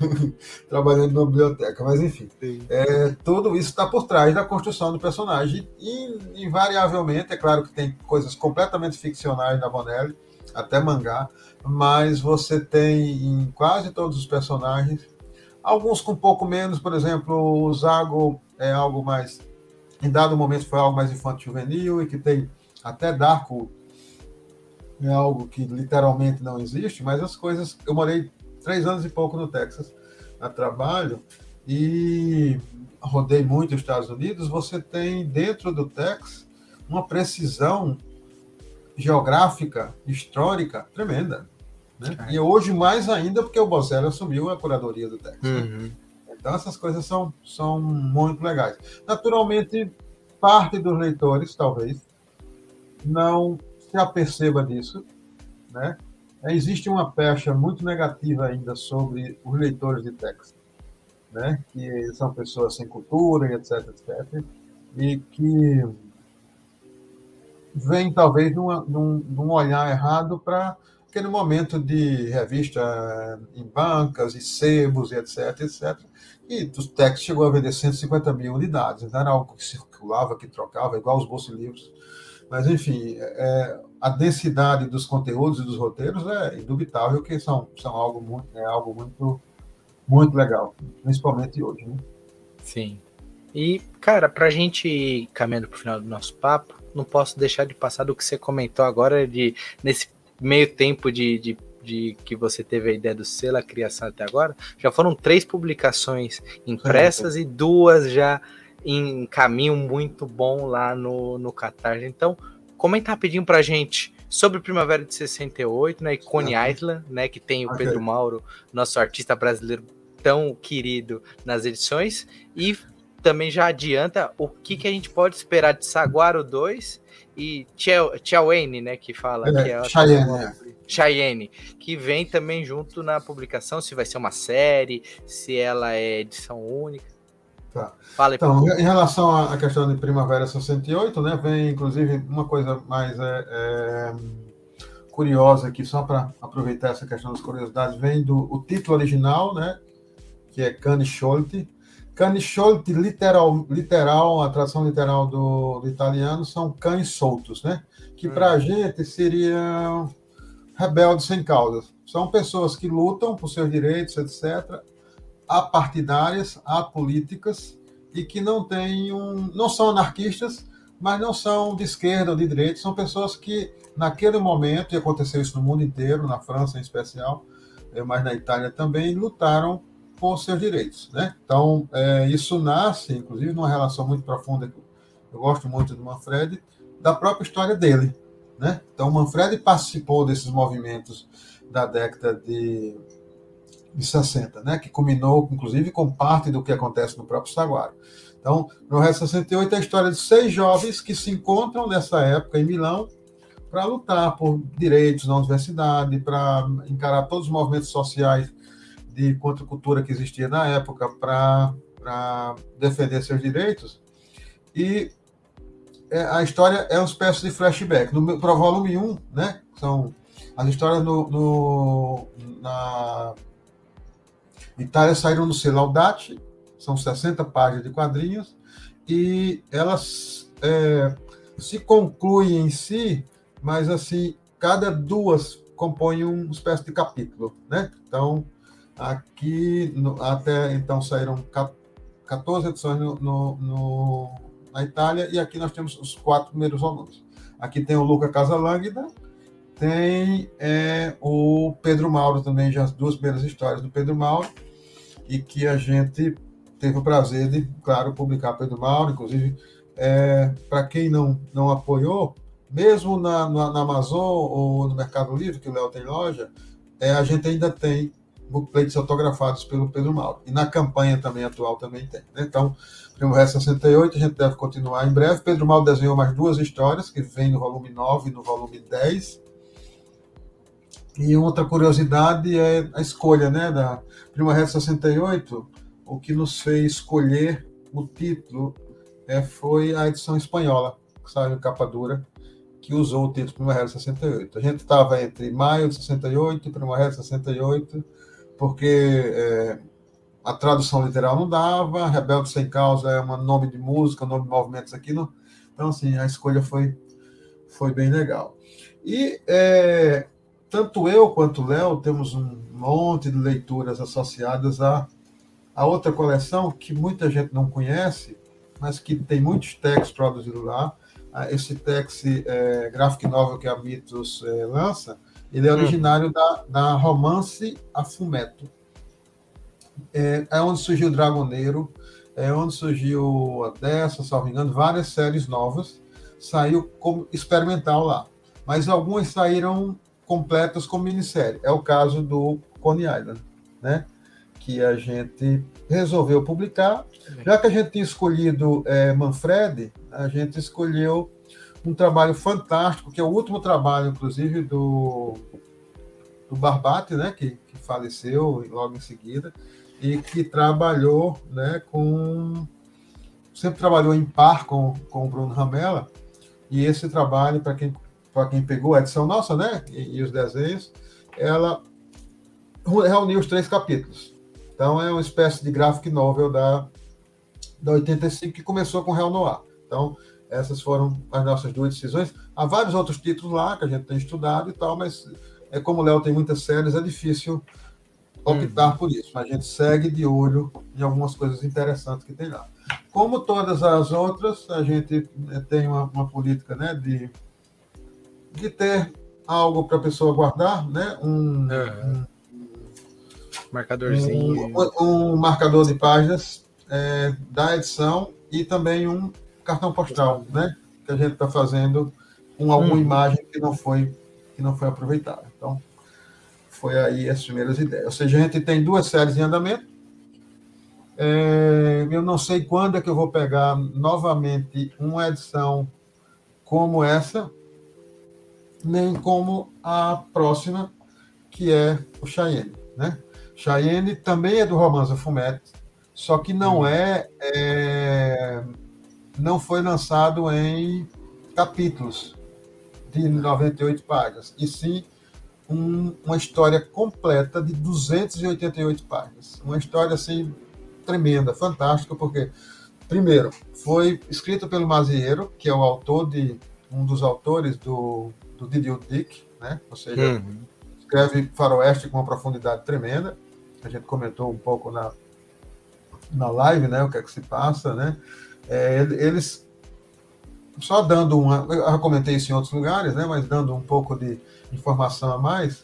trabalhando na biblioteca. Mas, enfim, é, tudo isso está por trás da construção do personagem. E, invariavelmente, é claro que tem coisas completamente ficcionais da Bonelli, até mangá, mas você tem em quase todos os personagens, alguns com um pouco menos, por exemplo, o Zago é algo mais, em dado momento foi algo mais infantil juvenil e que tem até Darko é algo que literalmente não existe, mas as coisas, eu morei três anos e pouco no Texas a trabalho e rodei muito os Estados Unidos, você tem dentro do Texas uma precisão geográfica, histórica tremenda. Né? E hoje mais ainda porque o Bocelli assumiu a curadoria do Texas. Né? Uhum. Então essas coisas são, são muito legais. Naturalmente, parte dos leitores, talvez, não se aperceba disso, né? Existe uma pecha muito negativa ainda sobre os leitores de texto, né? Que são pessoas sem cultura etc, etc. E que vem talvez numa, num, olhar errado para aquele momento de revista em bancas e sebos e etc, etc. E o Tex chegou a vender 150 mil unidades, não era algo que circulava, que trocava, igual os bolsos livros. Mas, enfim, é, a densidade dos conteúdos e dos roteiros é indubitável que são, são algo, muito, é algo muito, muito legal, principalmente hoje. Né? Sim. E, cara, para a gente ir caminhando para o final do nosso papo, não posso deixar de passar do que você comentou agora, de nesse meio tempo de, de, de que você teve a ideia do selo, a criação até agora, já foram três publicações impressas e duas já em caminho muito bom lá no, no Catarse. Então, comenta rapidinho pra gente sobre Primavera de 68, né? Icone Island, né? Que tem o okay. Pedro Mauro, nosso artista brasileiro tão querido nas edições. E também já adianta o que, que a gente pode esperar de Saguaro 2 e Cheyenne, né, que fala é, que é Cheyenne, é. Cheyenne, que vem também junto na publicação, se vai ser uma série, se ela é edição única. Tá. Fala então, em relação à questão de Primavera 68, né, vem inclusive uma coisa mais é, é, curiosa aqui, só para aproveitar essa questão das curiosidades, vem do o título original, né, que é Cane Scholte, Canisciolti, literal, literal, a tradução literal do, do italiano, são cães soltos, né? Que para a hum. gente seria rebeldes sem causa. São pessoas que lutam por seus direitos, etc., apartidárias, apolíticas, e que não têm um, não são anarquistas, mas não são de esquerda ou de direita, são pessoas que, naquele momento, e aconteceu isso no mundo inteiro, na França em especial, eh, mas na Itália também, lutaram por seus direitos. Né? Então, é, isso nasce, inclusive, numa relação muito profunda, eu gosto muito do Manfred, da própria história dele. Né? Então, Manfred participou desses movimentos da década de, de 60, né? que culminou, inclusive, com parte do que acontece no próprio Saguaro. Então, no resto 68 é a história de seis jovens que se encontram nessa época em Milão para lutar por direitos na universidade, para encarar todos os movimentos sociais de contracultura que existia na época para defender seus direitos. E é, a história é uma espécie de flashback. No, o volume 1, né, são as histórias no, no, na Itália saíram no selo são 60 páginas de quadrinhos, e elas é, se concluem em si, mas assim, cada duas compõem uma espécie de capítulo, né? Então, Aqui, no, até então, saíram 14 edições no, no, no, na Itália, e aqui nós temos os quatro primeiros volumes. Aqui tem o Luca Casalânguida, tem é, o Pedro Mauro também, já as duas primeiras histórias do Pedro Mauro, e que a gente teve o prazer de, claro, publicar Pedro Mauro, inclusive, é, para quem não, não apoiou, mesmo na, na, na, Amazon ou no Mercado Livre, que o Léo tem loja, é, a gente ainda tem booklets autografados pelo Pedro Mauro. E na campanha também atual também tem. Né? Então, Primo Resto 68, a gente deve continuar em breve. Pedro Mauro desenhou mais duas histórias, que vem no volume 9 e no volume 10. E outra curiosidade é a escolha né, da Primo Resto 68. O que nos fez escolher o título é, foi a edição espanhola, que saiu em capa dura, que usou o título Primavera 68. A gente estava entre maio de 68 e Primavera 68, porque é, a tradução literal não dava, Rebelde Sem Causa é um nome de música, nome de movimentos aqui. No, então, assim, a escolha foi, foi bem legal. E é, tanto eu quanto o Léo temos um monte de leituras associadas a, a outra coleção que muita gente não conhece, mas que tem muitos textos produzidos lá. Esse texto é, graphic novel que a Mitos é, lança, ele é hum. originário hum. da, da romance a fumeto. É, é, onde surgiu o Dragoneiro, é onde surgiu a Dessa, salvo engano, várias séries novas. Saiu como experimental lá. Mas algumas saíram completas como minissérie. É o caso do Coney Island, né? Que a gente resolveu publicar. Já que a gente tinha escolhido é, Manfred, a gente escolheu um trabalho fantástico, que é o último trabalho, inclusive, do, do Barbate, né, que, que faleceu logo em seguida, e que trabalhou né, com. Sempre trabalhou em par com, com o Bruno Ramela, e esse trabalho, para quem, quem pegou a edição nossa, né, e, e os desenhos, ela reuniu os três capítulos. Então, é uma espécie de graphic novel da, da 85 que começou com Real Noir. Então, essas foram as nossas duas decisões. Há vários outros títulos lá que a gente tem estudado e tal, mas é como o Léo tem muitas séries, é difícil optar uhum. por isso. Mas a gente segue de olho em algumas coisas interessantes que tem lá. Como todas as outras, a gente eh, tem uma, uma política né, de, de ter algo para a pessoa guardar, né? Um, uhum. um marcadorzinho. Um, um, marcador de páginas é, da edição e também um cartão postal, né? Que a gente está fazendo com alguma hum. imagem que não foi que não foi aproveitada. Então, foi aí as primeiras ideias. Ou seja, a gente tem duas séries em andamento. É, eu não sei quando é que eu vou pegar novamente uma edição como essa, nem como a próxima, que é o Cheyenne. Né? Cheyenne também é do Romanza Fumete, só que não hum. é, é não foi lançado em capítulos de 98 páginas, e sim um, uma história completa de 288 páginas. Uma história assim tremenda, fantástica, porque, primeiro, foi escrito pelo Mazieiro, que é o autor de um dos autores do, do Didi Dick, né? ou seja, uhum. escreve faroeste com uma profundidade tremenda. A gente comentou um pouco na, na live, né, o que é que se passa, né? É, eles só dando uma, eu já comentei isso em outros lugares, né, mas dando um pouco de informação a mais,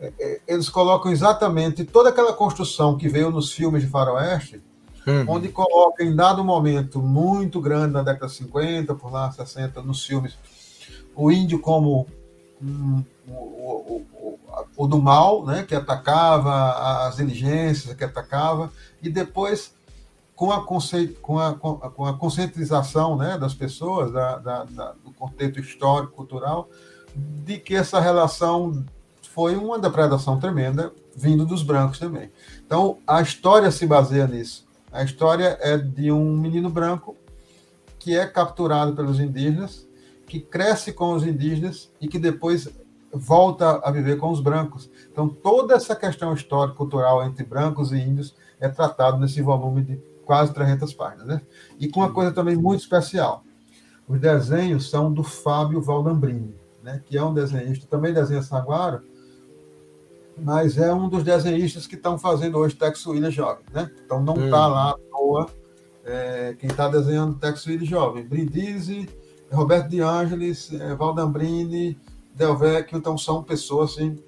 é, é, eles colocam exatamente toda aquela construção que veio nos filmes de faroeste, uhum. onde coloca em dado momento muito grande na década de 50, por lá 60, nos filmes, o índio como o, o, o, o, do mal, né, que atacava as diligências, que atacava, e depois com a, conceito, com a, com a conscientização né, das pessoas, da, da, da, do contexto histórico, cultural, de que essa relação foi uma depredação tremenda, vindo dos brancos também. Então, a história se baseia nisso. A história é de um menino branco que é capturado pelos indígenas, que cresce com os indígenas e que depois volta a viver com os brancos. Então, toda essa questão histórica cultural entre brancos e índios é tratado nesse volume de quase 300 páginas, né? E com uma coisa também muito especial. Os desenhos são do Fábio Valdambrini, né? que é um desenhista, também desenha Saguaro, mas é um dos desenhistas que estão fazendo hoje Tex Williams Jovem, né? Então não está hum. lá à toa é, quem está desenhando Tex Williams Jovem. Brindisi, Roberto De Angelis, é, Valdambrini, Delvecchio, então são pessoas assim,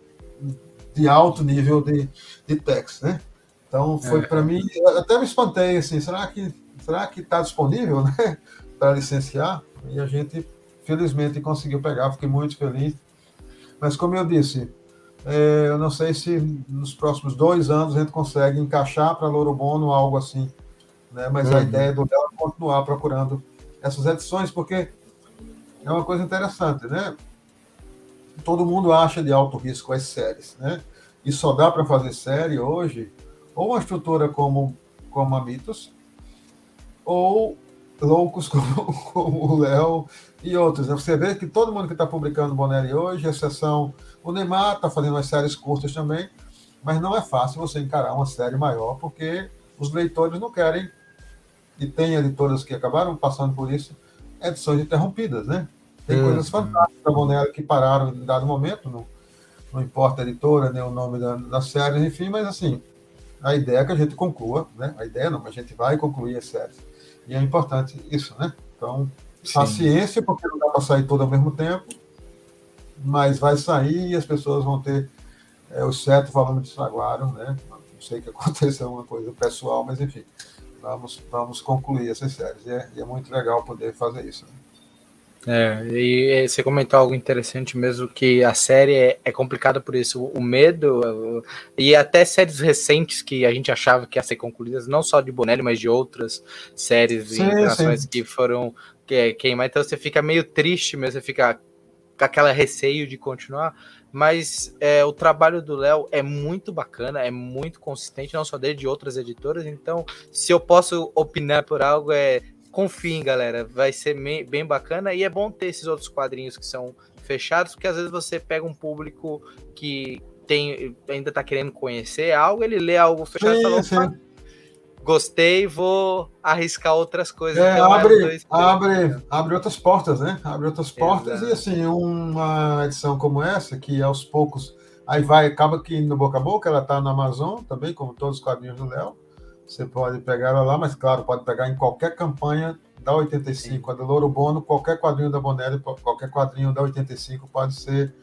de alto nível de, de Tex, né? Então foi é. para mim, até me espantei assim, será que será que está disponível, né, para licenciar? E a gente felizmente conseguiu pegar, fiquei muito feliz. Mas como eu disse, é, eu não sei se nos próximos dois anos a gente consegue encaixar para Louro Bono algo assim, né? Mas uhum. a ideia do Léo é continuar procurando essas edições, porque é uma coisa interessante, né? Todo mundo acha de alto risco as séries, né? E só dá para fazer série hoje ou uma estrutura como, como a Mitos, ou loucos como, como o Léo e outros. Né? Você vê que todo mundo que está publicando Bonelli hoje, exceção o Neymar, está fazendo umas séries curtas também, mas não é fácil você encarar uma série maior, porque os leitores não querem, e tem editoras que acabaram passando por isso, edições interrompidas, né? Tem hum, coisas fantásticas da que pararam em dado momento, não, não importa a editora, nem o nome da, da série, enfim, mas assim, a ideia é que a gente conclua, né? A ideia não, mas a gente vai concluir as séries. E é importante isso, né? Então, Sim. paciência, porque não dá para sair tudo ao mesmo tempo, mas vai sair e as pessoas vão ter é, o certo volume de saguaro, né? Não sei que aconteceu alguma coisa pessoal, mas enfim, vamos, vamos concluir essas séries. E é, e é muito legal poder fazer isso. Né? É, e você comentou algo interessante mesmo, que a série é, é complicada por isso, o medo, e até séries recentes que a gente achava que ia ser concluídas, não só de Bonelli, mas de outras séries sim, internacionais sim. que foram que, queimadas, então você fica meio triste mesmo, você fica com aquela receio de continuar, mas é, o trabalho do Léo é muito bacana, é muito consistente, não só dele, de outras editoras, então se eu posso opinar por algo é confiem, galera. Vai ser bem bacana. E é bom ter esses outros quadrinhos que são fechados, porque às vezes você pega um público que tem ainda tá querendo conhecer algo, ele lê algo fechado e fala, gostei, vou arriscar outras coisas. É, abre, abre, abre outras portas, né? Abre outras portas Exato. e assim, uma edição como essa, que aos poucos aí vai, acaba que no boca a boca, ela tá na Amazon também, como todos os quadrinhos do Léo. Você pode pegar ela lá, mas claro, pode pegar em qualquer campanha da 85, a do Louro Bono, qualquer quadrinho da Bonelli, qualquer quadrinho da 85 pode ser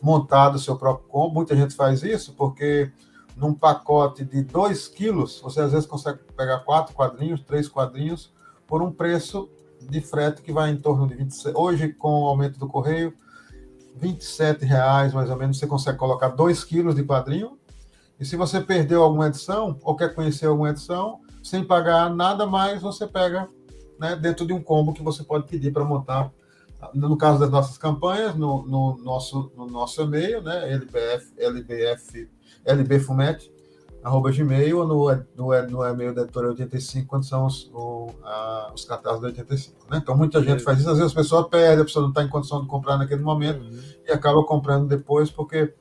montado o seu próprio combo. Muita gente faz isso porque num pacote de 2 quilos, você às vezes consegue pegar quatro quadrinhos, três quadrinhos, por um preço de frete que vai em torno de 27. Hoje, com o aumento do correio, 27 reais mais ou menos, você consegue colocar 2 quilos de quadrinho e se você perdeu alguma edição ou quer conhecer alguma edição, sem pagar nada mais, você pega né, dentro de um combo que você pode pedir para montar. No caso das nossas campanhas, no, no nosso, no nosso e-mail, né, lbf, lbf, lbfumete, arroba gmail, ou no, no, no e-mail da editora 85, quando são os, o, a, os cartazes da 85. Né? Então, muita gente faz isso, às vezes a pessoa perde, a pessoa não está em condição de comprar naquele momento uhum. e acaba comprando depois, porque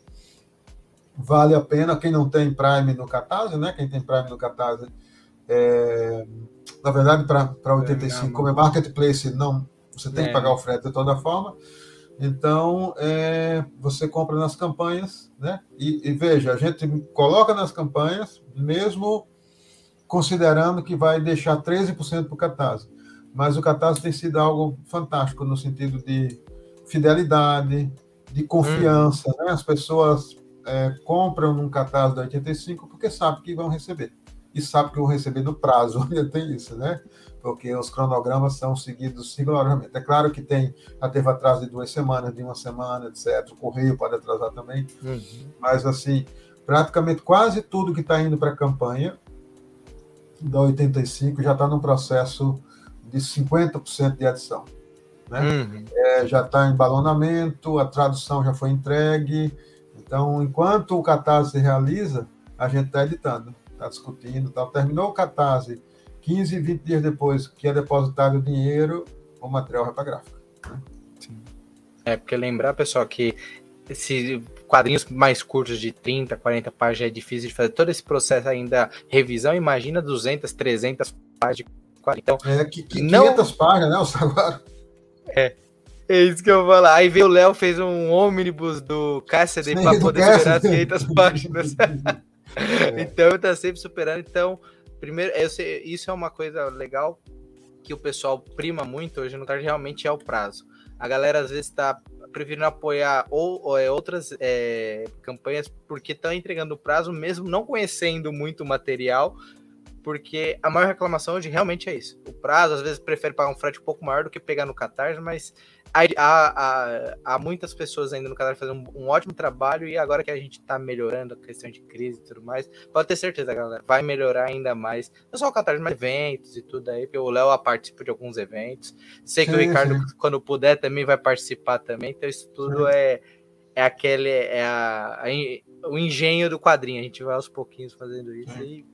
vale a pena. Quem não tem Prime no Catarse, né? Quem tem Prime no Catarse É, na verdade, para 85, como é marketplace, não, você tem é. que pagar o frete de toda forma. Então, é, você compra nas campanhas, né? E, e, veja, a gente coloca nas campanhas, mesmo considerando que vai deixar 13% para o Catarse. Mas o Catarse tem sido algo fantástico no sentido de fidelidade, de confiança, hum. né? As pessoas é, compram num Catarse da 85 porque sabem que vão receber. E sabem que vão receber no prazo, ainda tem isso, né? porque os cronogramas são seguidos rigorosamente. É claro que tem, já teve atraso de duas semanas, de uma semana, etc. O correio pode atrasar também, uhum. mas assim, praticamente quase tudo que está indo para a campanha da 85 já está no processo de 50% de adição. Né? Uhum. É, já está em balonamento, a tradução já foi entregue. Então, enquanto o catarse realiza, a gente está editando, está discutindo. Tá. Terminou o catarse 15, 20 dias depois que é depositado o dinheiro, o material vai para a gráfica. Né? É, porque lembrar, pessoal, que esses quadrinhos mais curtos de 30, 40 páginas é difícil de fazer todo esse processo ainda revisão, imagina 200, 300 páginas de quadrinhos. Então, é, que, que não... 500 páginas, né, o Saguaro? É, é isso que eu vou falar. Aí veio o Léo, fez um ônibus do Cassidy para poder superar as 500 páginas. é. Então, tá sempre superando. Então, Primeiro, sei, isso é uma coisa legal que o pessoal prima muito hoje no tarde, realmente é o prazo. A galera às vezes está preferindo apoiar ou, ou é, outras é, campanhas porque estão entregando o prazo, mesmo não conhecendo muito o material, porque a maior reclamação hoje realmente é isso. O prazo, às vezes, prefere pagar um frete um pouco maior do que pegar no Catarse, mas há, há, há muitas pessoas ainda no Catarse fazendo um, um, ótimo trabalho e agora que a gente está melhorando a questão de crise e tudo mais, pode ter certeza, galera, vai melhorar ainda mais. Não só o Catarse, mas eventos e tudo aí, porque o Léo participa de alguns eventos. Sei que sim, o Ricardo, sim. quando puder, também vai participar também, então isso tudo é, é aquele, é a, a, o engenho do quadrinho, a gente vai aos pouquinhos fazendo isso sim. e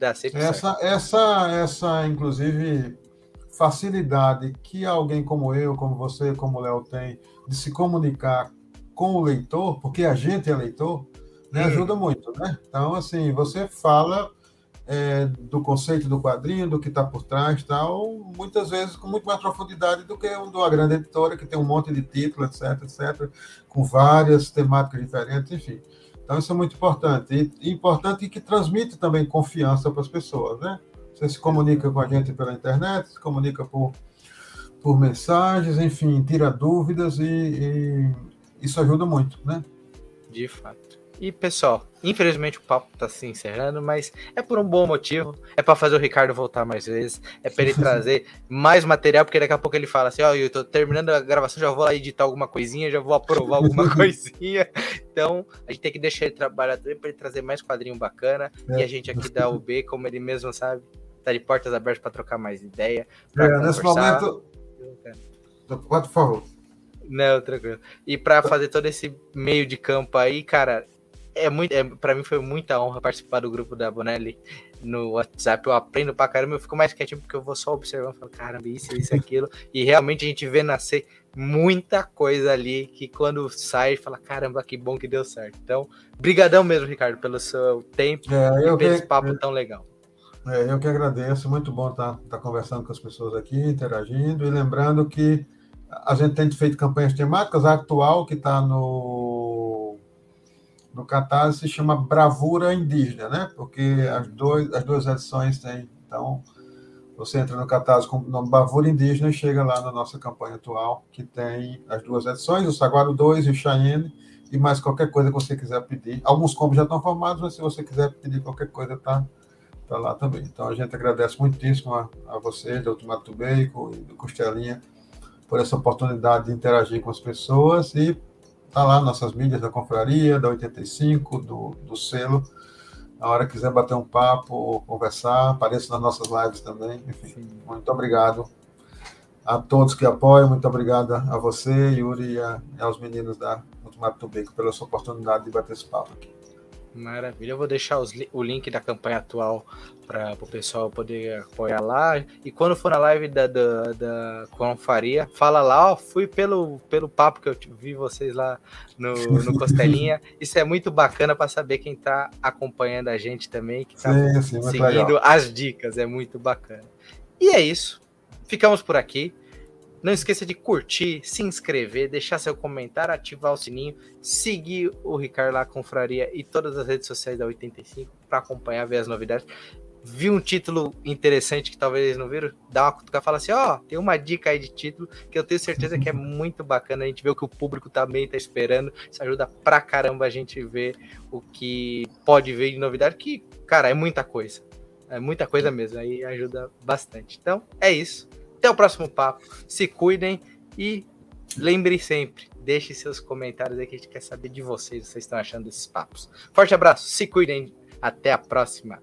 Dá sempre essa, certo. essa, essa, inclusive, facilidade que alguém como eu, como você, como o Léo tem, de se comunicar com o leitor, porque a gente é leitor, né, ajuda muito, né? Então, assim, você fala é, do conceito do quadrinho, do que está por trás, tal, muitas vezes com muito mais profundidade do que um uma grande editora que tem um monte de títulos, etc, etc, com várias temáticas diferentes, enfim. Então, isso é muito importante. E importante que transmite também confiança para as pessoas, né? Você se comunica com a gente pela internet, se comunica por, por mensagens, enfim, tira dúvidas e, e isso ajuda muito, né? De fato. E pessoal, infelizmente o papo tá se encerrando, mas é por um bom motivo. É para fazer o Ricardo voltar mais vezes, é para ele trazer mais material, porque daqui a pouco ele fala assim: Ó, oh, eu tô terminando a gravação, já vou lá editar alguma coisinha, já vou aprovar alguma coisinha. Então a gente tem que deixar ele trabalhar também para ele trazer mais quadrinho bacana. É. E a gente aqui da UB, como ele mesmo sabe, tá de portas abertas para trocar mais ideia. É, nesse momento. Pode, por favor. Não, tranquilo. E para fazer todo esse meio de campo aí, cara, é muito, é, para mim foi muita honra participar do grupo da Bonelli no WhatsApp. Eu aprendo pra caramba, eu fico mais quietinho porque eu vou só observando, falo, caramba, isso, isso, aquilo. e realmente a gente vê nascer muita coisa ali que quando sai, fala, caramba, que bom que deu certo. Então, brigadão mesmo, Ricardo, pelo seu tempo é, e pelo esse papo tão legal. É, eu que agradeço, muito bom estar tá, tá conversando com as pessoas aqui, interagindo e lembrando que a gente tem feito campanhas temáticas, a atual que está no no Catarse se chama Bravura Indígena, né? Porque as, dois, as duas edições têm. Então, você entra no Catarse com o nome Bravura Indígena e chega lá na nossa campanha atual, que tem as duas edições, o Saguaro 2 e o Cheyenne, e mais qualquer coisa que você quiser pedir. Alguns combos já estão formados, mas se você quiser pedir qualquer coisa, tá, tá lá também. Então, a gente agradece muitíssimo a, a você, doutor Mato Bacon e do Costelinha, por essa oportunidade de interagir com as pessoas e Tá lá nossas mídias da Confraria, da 85, do, do selo. A hora que quiser bater um papo ou conversar, apareça nas nossas lives também. Enfim, muito obrigado a todos que apoiam, muito obrigado a você, Yuri, e, a, e aos meninos da Ultimato Tubico pela sua oportunidade de bater esse papo aqui. Maravilha, eu vou deixar os, o link da campanha atual para o pessoal poder apoiar lá. E quando for na live da, da, da Faria, fala lá, ó, fui pelo, pelo papo que eu vi vocês lá no, no Costelinha. Isso é muito bacana para saber quem está acompanhando a gente também, que está seguindo legal. as dicas, é muito bacana. E é isso. Ficamos por aqui. Não esqueça de curtir, se inscrever, deixar seu comentário, ativar o sininho, seguir o Ricardo lá Confraria e todas as redes sociais da 85 para acompanhar, ver as novidades. Vi um título interessante que talvez eles não viram, dá uma cutucada fala assim: ó, oh, tem uma dica aí de título que eu tenho certeza que é muito bacana. A gente vê o que o público também tá esperando. Isso ajuda pra caramba a gente ver o que pode ver de novidade, que, cara, é muita coisa. É muita coisa mesmo, aí ajuda bastante. Então, é isso. Até o próximo papo. Se cuidem e lembre sempre, deixe seus comentários aí que a gente quer saber de vocês, o vocês estão achando desses papos. Forte abraço, se cuidem, até a próxima.